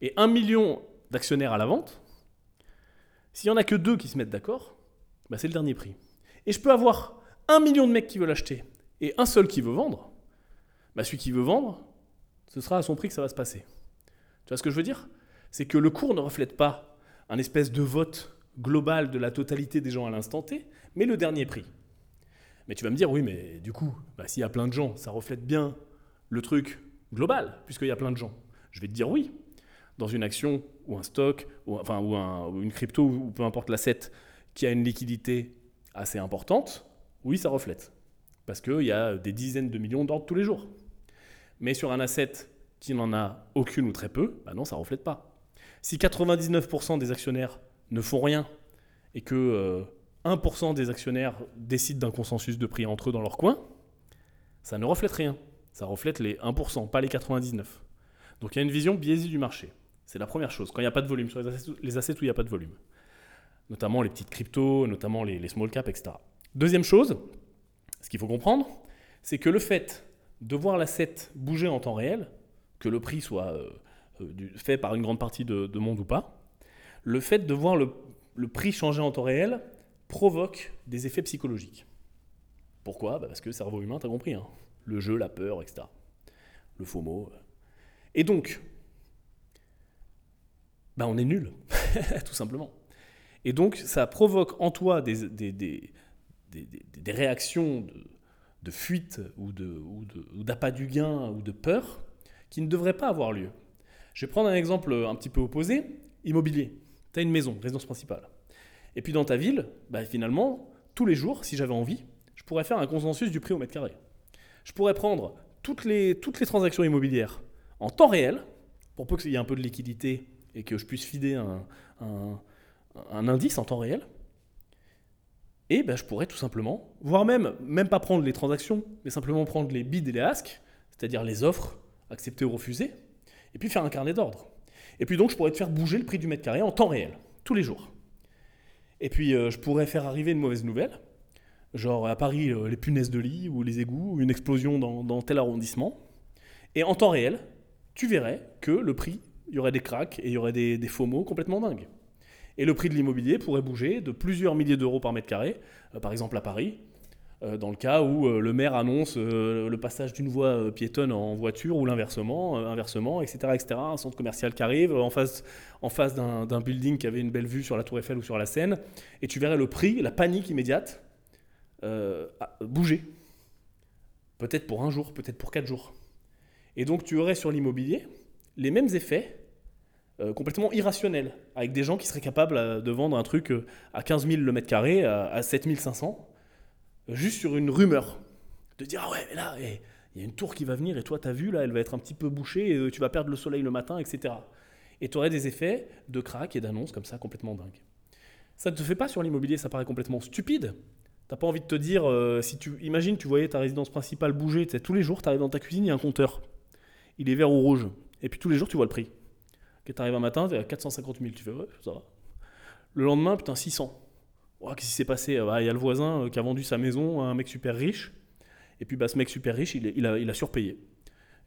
et un million d'actionnaires à la vente. S'il y en a que deux qui se mettent d'accord, bah c'est le dernier prix. Et je peux avoir un million de mecs qui veulent acheter et un seul qui veut vendre. Bah celui qui veut vendre, ce sera à son prix que ça va se passer. Tu vois ce que je veux dire? C'est que le cours ne reflète pas un espèce de vote global de la totalité des gens à l'instant T, mais le dernier prix. Mais tu vas me dire, oui, mais du coup, bah, s'il y a plein de gens, ça reflète bien le truc global, puisqu'il y a plein de gens. Je vais te dire oui. Dans une action ou un stock, ou, enfin, ou, ou une crypto, ou peu importe l'asset, qui a une liquidité assez importante, oui, ça reflète. Parce qu'il y a des dizaines de millions d'ordres tous les jours. Mais sur un asset qui n'en a aucune ou très peu, bah non, ça ne reflète pas. Si 99% des actionnaires ne font rien et que 1% euh, des actionnaires décident d'un consensus de prix entre eux dans leur coin, ça ne reflète rien. Ça reflète les 1%, pas les 99%. Donc il y a une vision biaisée du marché. C'est la première chose, quand il n'y a pas de volume, sur les assets, où il n'y a pas de volume. Notamment les petites cryptos, notamment les, small caps, etc. Deuxième chose, ce qu'il faut comprendre, c'est que le fait de voir l'asset bouger en temps réel, que le prix soit euh, euh, fait par une grande partie de, monde ou pas, le fait de voir le, prix changer en temps réel provoque des effets psychologiques. Pourquoi? Bah Parce que le cerveau humain, tu as compris, hein. le jeu, la peur, etc. Le faux mot. Et donc, bah on est nul, tout simplement. Et donc, ça provoque en toi des, des, réactions de, fuite ou d'appât du gain ou de peur qui ne devraient pas avoir lieu. Je vais prendre un exemple un petit peu opposé, immobilier. Tu as une maison, résidence principale. Et puis dans ta ville, bah, finalement, tous les jours, si j'avais envie, je pourrais faire un consensus du prix au mètre carré. Je pourrais prendre toutes les, toutes les transactions immobilières en temps réel, pour peu qu'il y ait un peu de liquidité et que je puisse fider un, un, indice en temps réel. Et ben, je pourrais tout simplement, voire même, même pas prendre les transactions, mais simplement prendre les bids et les asks, c'est-à-dire les offres acceptées ou refusées, et puis faire un carnet d'ordre. Et puis donc, je pourrais te faire bouger le prix du mètre carré en temps réel, tous les jours. Et puis, euh, je pourrais faire arriver une mauvaise nouvelle, genre à Paris, euh, les punaises de lit ou les égouts, ou une explosion dans, tel arrondissement. Et en temps réel, tu verrais que le prix, il y aurait des cracks et il y aurait des, des faux mots complètement dingues. Et le prix de l'immobilier pourrait bouger de plusieurs milliers d'euros par mètre carré, euh, par exemple à Paris, euh, dans le cas où euh, le maire annonce le passage d'une voie piétonne en voiture ou l'inversement, inversement, etc., etc. Un centre commercial qui arrive en face, en face d'un building qui avait une belle vue sur la Tour Eiffel ou sur la Seine, et tu verrais le prix, la panique immédiate, bouger. Peut-être pour un jour, peut-être pour quatre jours. Et donc tu aurais sur l'immobilier les mêmes effets euh, complètement irrationnel, avec des gens qui seraient capables euh, de vendre un truc euh, à 15 000 le mètre carré, à, 7 500, juste sur une rumeur. De dire, ah ouais, là, eh, il y a une tour qui va venir et toi, tu as vu, là, elle va être un petit peu bouchée, et tu vas perdre le soleil le matin, etc. Et tu aurais des effets de crack et d'annonces comme ça complètement dingues. Ça ne te fait pas sur l'immobilier, ça paraît complètement stupide. T'as pas envie de te dire, si tu imagines, tu voyais ta résidence principale bouger, tous les jours, tu arrives dans ta cuisine, il y a un compteur. Il est vert ou rouge. Et puis tous les jours, tu vois le prix. Tu arrives un matin, tu es à 450 000. Tu fais, ouais, ça va. Le lendemain, putain, 600. Qu'est-ce qui s'est passé? Bah, Il y a le voisin euh, qui a vendu sa maison à un mec super riche. Et puis, bah, ce mec super riche, il, a, surpayé.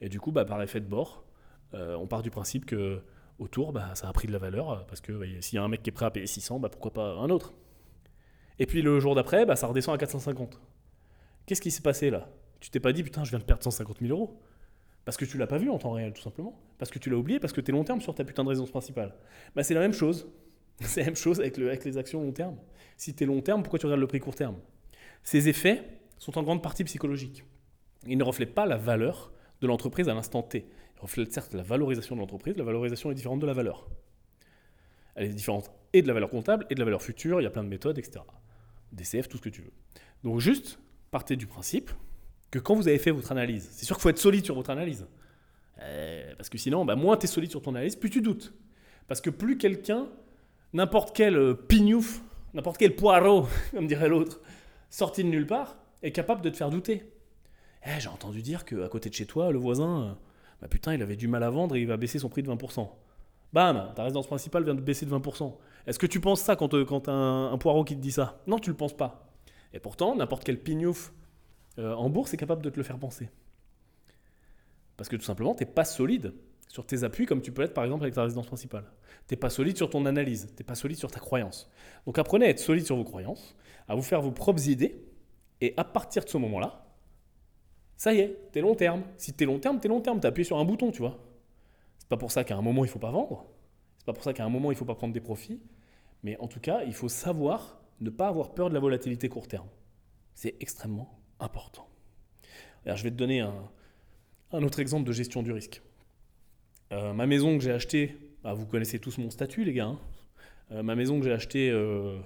Et du coup, bah, par effet de bord, euh, on part du principe que autour, bah, ça a pris de la valeur. Euh, parce que s'il y a un mec qui est prêt à payer 600, bah, pourquoi pas un autre? Et puis le jour d'après, bah, ça redescend à 450. Qu'est-ce qui s'est passé là? Tu t'es pas dit, putain, je viens de perdre 150 000 euros parce que tu l'as pas vu en temps réel, tout simplement. Parce que tu l'as oublié, parce que tu es long terme sur ta putain de résidence principale. Bah, c'est la même chose. C'est la même chose avec, avec les actions long terme. Si tu es long terme, pourquoi tu regardes le prix court terme? Ces effets sont en grande partie psychologiques. Ils ne reflètent pas la valeur de l'entreprise à l'instant T. Ils reflètent certes la valorisation de l'entreprise. La valorisation est différente de la valeur. Elle est différente et de la valeur comptable et de la valeur future. Il y a plein de méthodes, etc. DCF, tout ce que tu veux. Donc juste, partez du principe que quand vous avez fait votre analyse. C'est sûr qu'il faut être solide sur votre analyse. Euh, parce que sinon, bah, moins tu es solide sur ton analyse, plus tu doutes. Parce que plus quelqu'un, n'importe quel euh, pignouf, n'importe quel poireau, comme dirait l'autre, sorti de nulle part, est capable de te faire douter. Eh, j'ai entendu dire qu'à côté de chez toi, le voisin, euh, bah putain, il avait du mal à vendre et il va baisser son prix de 20%. Bam, ta résidence principale vient de baisser de 20%. Est-ce que tu penses ça quand, as un, un, poireau qui te dit ça? Non, tu le penses pas. Et pourtant, n'importe quel pignouf euh, en bourse est capable de te le faire penser. Parce que tout simplement, tu n'es pas solide sur tes appuis comme tu peux être par exemple avec ta résidence principale. Tu n'es pas solide sur ton analyse, tu n'es pas solide sur ta croyance. Donc apprenez à être solide sur vos croyances, à vous faire vos propres idées, et à partir de ce moment-là, ça y est, tu es long terme. Si tu es long terme, tu es long terme, tu appuyé sur un bouton, tu vois. C'est pas pour ça qu'à un moment il faut pas vendre, c'est pas pour ça qu'à un moment il faut pas prendre des profits, mais en tout cas, il faut savoir ne pas avoir peur de la volatilité court terme. C'est extrêmement important. Alors, je vais te donner un, autre exemple de gestion du risque. Euh, ma maison que j'ai achetée, bah, vous connaissez tous mon statut, les gars. hein. Euh, ma maison que j'ai achetée euh,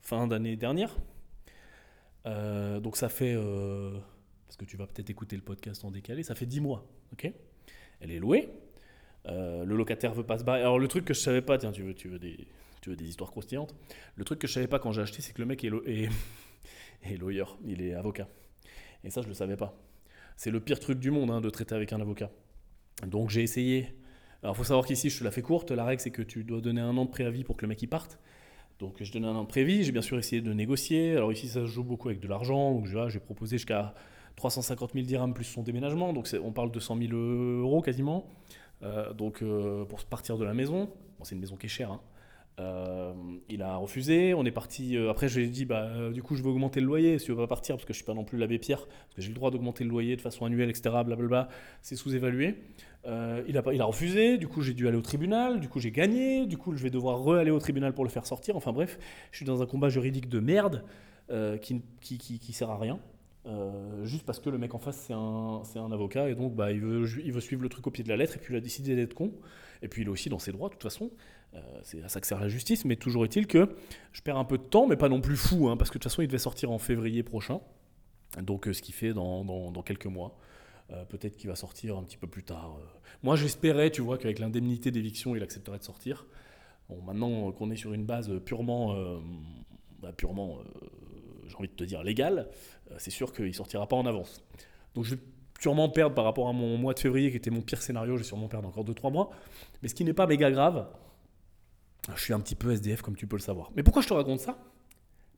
fin d'année dernière. Donc ça fait. parce que tu vas peut-être écouter le podcast en décalé, ça fait 10 mois. ok? Elle est louée. Le locataire veut pas se barrer. Alors le truc que je savais pas, tiens, tu veux, des, histoires croustillantes? Le truc que je savais pas quand j'ai acheté, c'est que le mec est, lo- est lawyer, il est avocat. Et ça, je le savais pas. C'est le pire truc du monde hein, de traiter avec un avocat. Donc j'ai essayé. Alors faut savoir qu'ici, je te la fais courte. La règle, c'est que tu dois donner un an de préavis pour que le mec y parte. Donc je donnais un an de préavis. J'ai bien sûr essayé de négocier. Alors ici, ça se joue beaucoup avec de l'argent. Donc j'ai proposé jusqu'à 350 000 dirhams plus son déménagement. Donc on parle de 100 000 euros quasiment. Euh, donc euh, pour partir de la maison. C'est une maison qui est chère. hein. Euh, il a refusé, on est parti. euh, après, je lui ai dit, bah, euh, du coup, je veux augmenter le loyer. Si tu veux pas partir, parce que je suis pas non plus l'abbé Pierre, parce que j'ai le droit d'augmenter le loyer de façon annuelle, etc. Blablabla, c'est sous-évalué. Euh, il, a, il a refusé, du coup, j'ai dû aller au tribunal, du coup, j'ai gagné, du coup, je vais devoir re-aller au tribunal pour le faire sortir. Enfin bref, je suis dans un combat juridique de merde euh, qui, qui, qui, qui sert à rien. Juste parce que le mec en face c'est un, un avocat et donc bah, il, veut, il veut suivre le truc au pied de la lettre et puis il a décidé d'être con et puis il est aussi dans ses droits de toute façon Euh, c'est à ça que sert la justice mais toujours est-il que je perds un peu de temps mais pas non plus fou hein, parce que de toute façon il devait sortir en février prochain donc euh, ce qui fait dans, dans, quelques mois Euh, peut-être qu'il va sortir un petit peu plus tard moi j'espérais tu vois qu'avec l'indemnité d'éviction il accepterait de sortir bon maintenant qu'on est sur une base purement bah, purement j'ai envie de te dire légale c'est sûr qu'il sortira pas en avance. Donc je vais sûrement perdre par rapport à mon mois de février qui était mon pire scénario, je vais sûrement perdre encore 2-3 mois. Mais ce qui n'est pas méga grave, je suis un petit peu SDF comme tu peux le savoir. Mais pourquoi je te raconte ça?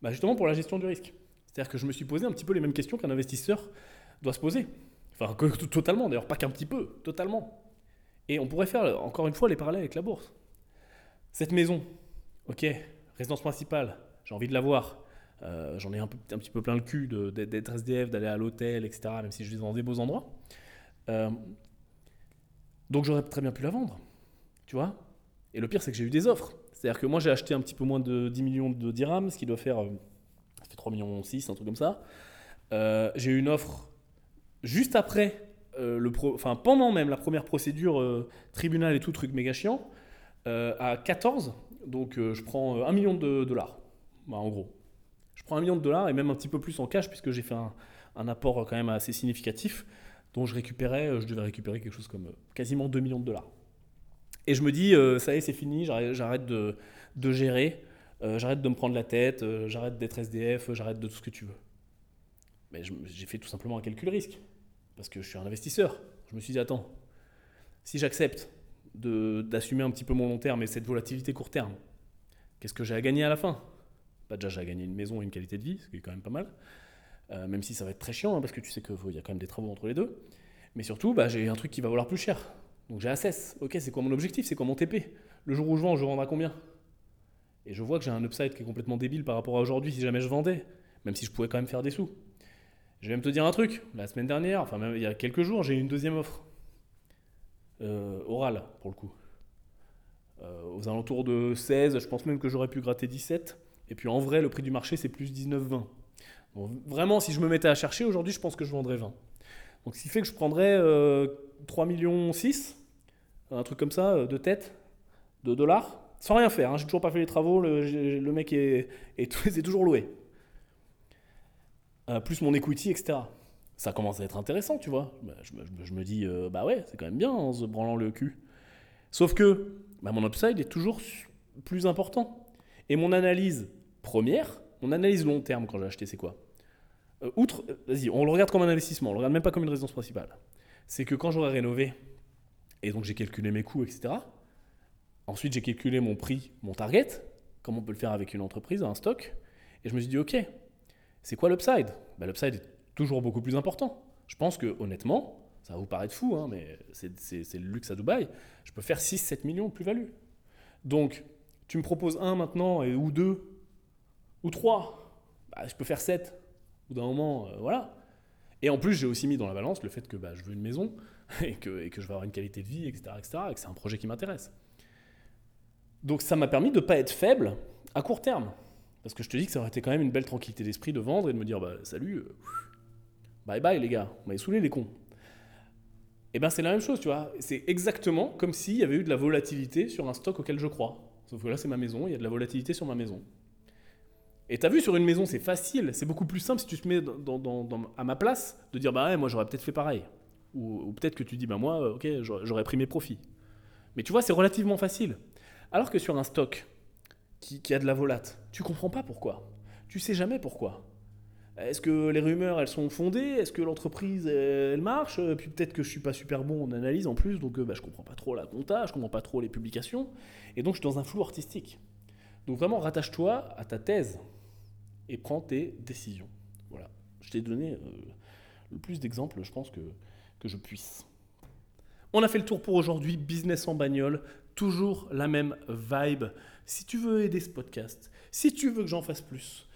Bah Justement pour la gestion du risque. C'est-à-dire que je me suis posé un petit peu les mêmes questions qu'un investisseur doit se poser. Enfin, totalement, d'ailleurs, pas qu'un petit peu, totalement. Et on pourrait faire, encore une fois, les parallèles avec la bourse. Cette maison, ok, résidence principale, j'ai envie de la voir. Euh, J'en ai un, petit peu plein le cul d'être SDF, d'aller à l'hôtel, etc., même si je vis dans des beaux endroits. Euh, donc j'aurais très bien pu la vendre, tu vois? Et le pire, c'est que j'ai eu des offres. C'est-à-dire que moi, j'ai acheté un petit peu moins de 10 millions de dirhams, ce qui doit faire, euh, ça fait 3 millions 6, un truc comme ça. Euh, j'ai eu une offre juste après, euh, enfin pendant même la première procédure euh, tribunal et tout, truc méga chiant, à 14. Donc je prends euh, 1 million de dollars, Bah, en gros. Je prends un million de dollars et même un petit peu plus en cash puisque j'ai fait un, un apport quand même assez significatif dont je récupérais, je devais récupérer quelque chose comme quasiment 2 millions de dollars. Et je me dis, euh, ça y est, c'est fini, j'arrête de, gérer, euh, j'arrête de me prendre la tête, euh, j'arrête d'être SDF, j'arrête de tout ce que tu veux. Mais j'ai fait tout simplement un calcul risque parce que je suis un investisseur. Je me suis dit, attends, si j'accepte d'assumer un petit peu mon long terme et cette volatilité court terme, qu'est-ce que j'ai à gagner à la fin? Bah déjà, j'ai à gagner une maison et une qualité de vie, ce qui est quand même pas mal. Même si ça va être très chiant, hein, parce que tu sais qu'il y a quand même des travaux entre les deux. Mais surtout, bah, j'ai un truc qui va valoir plus cher. Donc j'ai Assess. Ok, c'est quoi mon objectif? C'est quoi mon TP Le jour où je vends, je vends à combien? Et je vois que j'ai un upside qui est complètement débile par rapport à aujourd'hui si jamais je vendais, même si je pouvais quand même faire des sous. Je vais même te dire un truc. La semaine dernière, enfin même il y a quelques jours, j'ai eu une deuxième offre. Euh, orale, pour le coup. Euh, aux alentours de 16, je pense même que j'aurais pu gratter 17. Et puis en vrai, le prix du marché, c'est plus 19-20. Donc, vraiment, si je me mettais à chercher, aujourd'hui, je pense que je vendrais 20. Donc ce qui fait que je prendrais euh, 3 millions 6, un truc comme ça, euh, de tête, de dollars, sans rien faire. Hein. J'ai toujours pas fait les travaux, le, mec est, toujours loué. Euh, plus mon equity, etc. Ça commence à être intéressant, tu vois. Bah, je, me- dis, euh, bah ouais, c'est quand même bien en se branlant le cul. Sauf que bah, mon upside est toujours plus important. Et mon analyse première, mon analyse long terme quand j'ai acheté, c'est quoi? Outre, euh, vas-y, on le regarde comme un investissement, on le regarde même pas comme une résidence principale. C'est que quand j'aurai rénové, et donc j'ai calculé mes coûts, etc., ensuite j'ai calculé mon prix, mon target, comme on peut le faire avec une entreprise, un stock, et je me suis dit, ok, c'est quoi l'upside? Bah, L'upside est toujours beaucoup plus important. Je pense que, honnêtement, ça va vous paraître fou, hein, mais c'est le luxe à Dubaï, je peux faire 6-7 millions de plus-value. Donc, tu me proposes un maintenant, et, ou deux, ou trois, bah, je peux faire 7. Bout d'un moment, euh, voilà. Et en plus, j'ai aussi mis dans la balance le fait que bah, je veux une maison et que, je veux avoir une qualité de vie, etc., etc., et que c'est un projet qui m'intéresse. Donc ça m'a permis de ne pas être faible à court terme. Parce que je te dis que ça aurait été quand même une belle tranquillité d'esprit de vendre et de me dire bah, salut, euh, bye bye les gars, vous m'avez saoulé les cons. Et ben c'est la même chose, tu vois. C'est exactement comme s'il y avait eu de la volatilité sur un stock auquel je crois. Sauf que là, c'est ma maison, il y a de la volatilité sur ma maison. Et t'as vu, sur une maison, c'est facile, c'est beaucoup plus simple si tu te mets à ma place de dire, bah moi j'aurais peut-être fait pareil. Ou, peut-être que tu dis, bah moi, ok, j'aurais pris mes profits. Mais tu vois, c'est relativement facile. Alors que sur un stock qui, a de la volate, tu comprends pas pourquoi. Tu sais jamais pourquoi. Est-ce que les rumeurs, elles sont fondées? Est-ce que l'entreprise, elle marche? Puis peut-être que je suis pas super bon en analyse en plus, donc bah, je comprends pas trop la compta, je comprends pas trop les publications, et donc je suis dans un flou artistique. Donc vraiment, rattache-toi à ta thèse et prends tes décisions. Voilà. Je t'ai donné euh, le plus d'exemples, je pense, que, que je puisse. On a fait le tour pour aujourd'hui. Business en bagnole, toujours la même vibe. Si tu veux aider ce podcast, si tu veux que j'en fasse plus,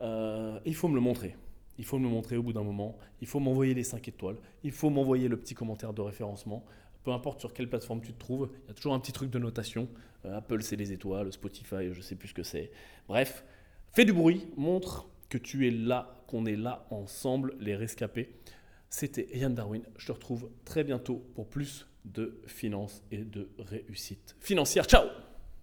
euh, il faut me le montrer. Il faut me le montrer au bout d'un moment. Il faut m'envoyer les 5 étoiles. Il faut m'envoyer le petit commentaire de référencement. Peu importe sur quelle plateforme tu te trouves, il y a toujours un petit truc de notation. Euh, Apple, c'est les étoiles. Spotify, je sais plus ce que c'est. Bref, fais du bruit. Montre que tu es là, qu'on est là ensemble, les rescapés. C'était Yann Darwin. Je te retrouve très bientôt pour plus de finances et de réussite financière. Ciao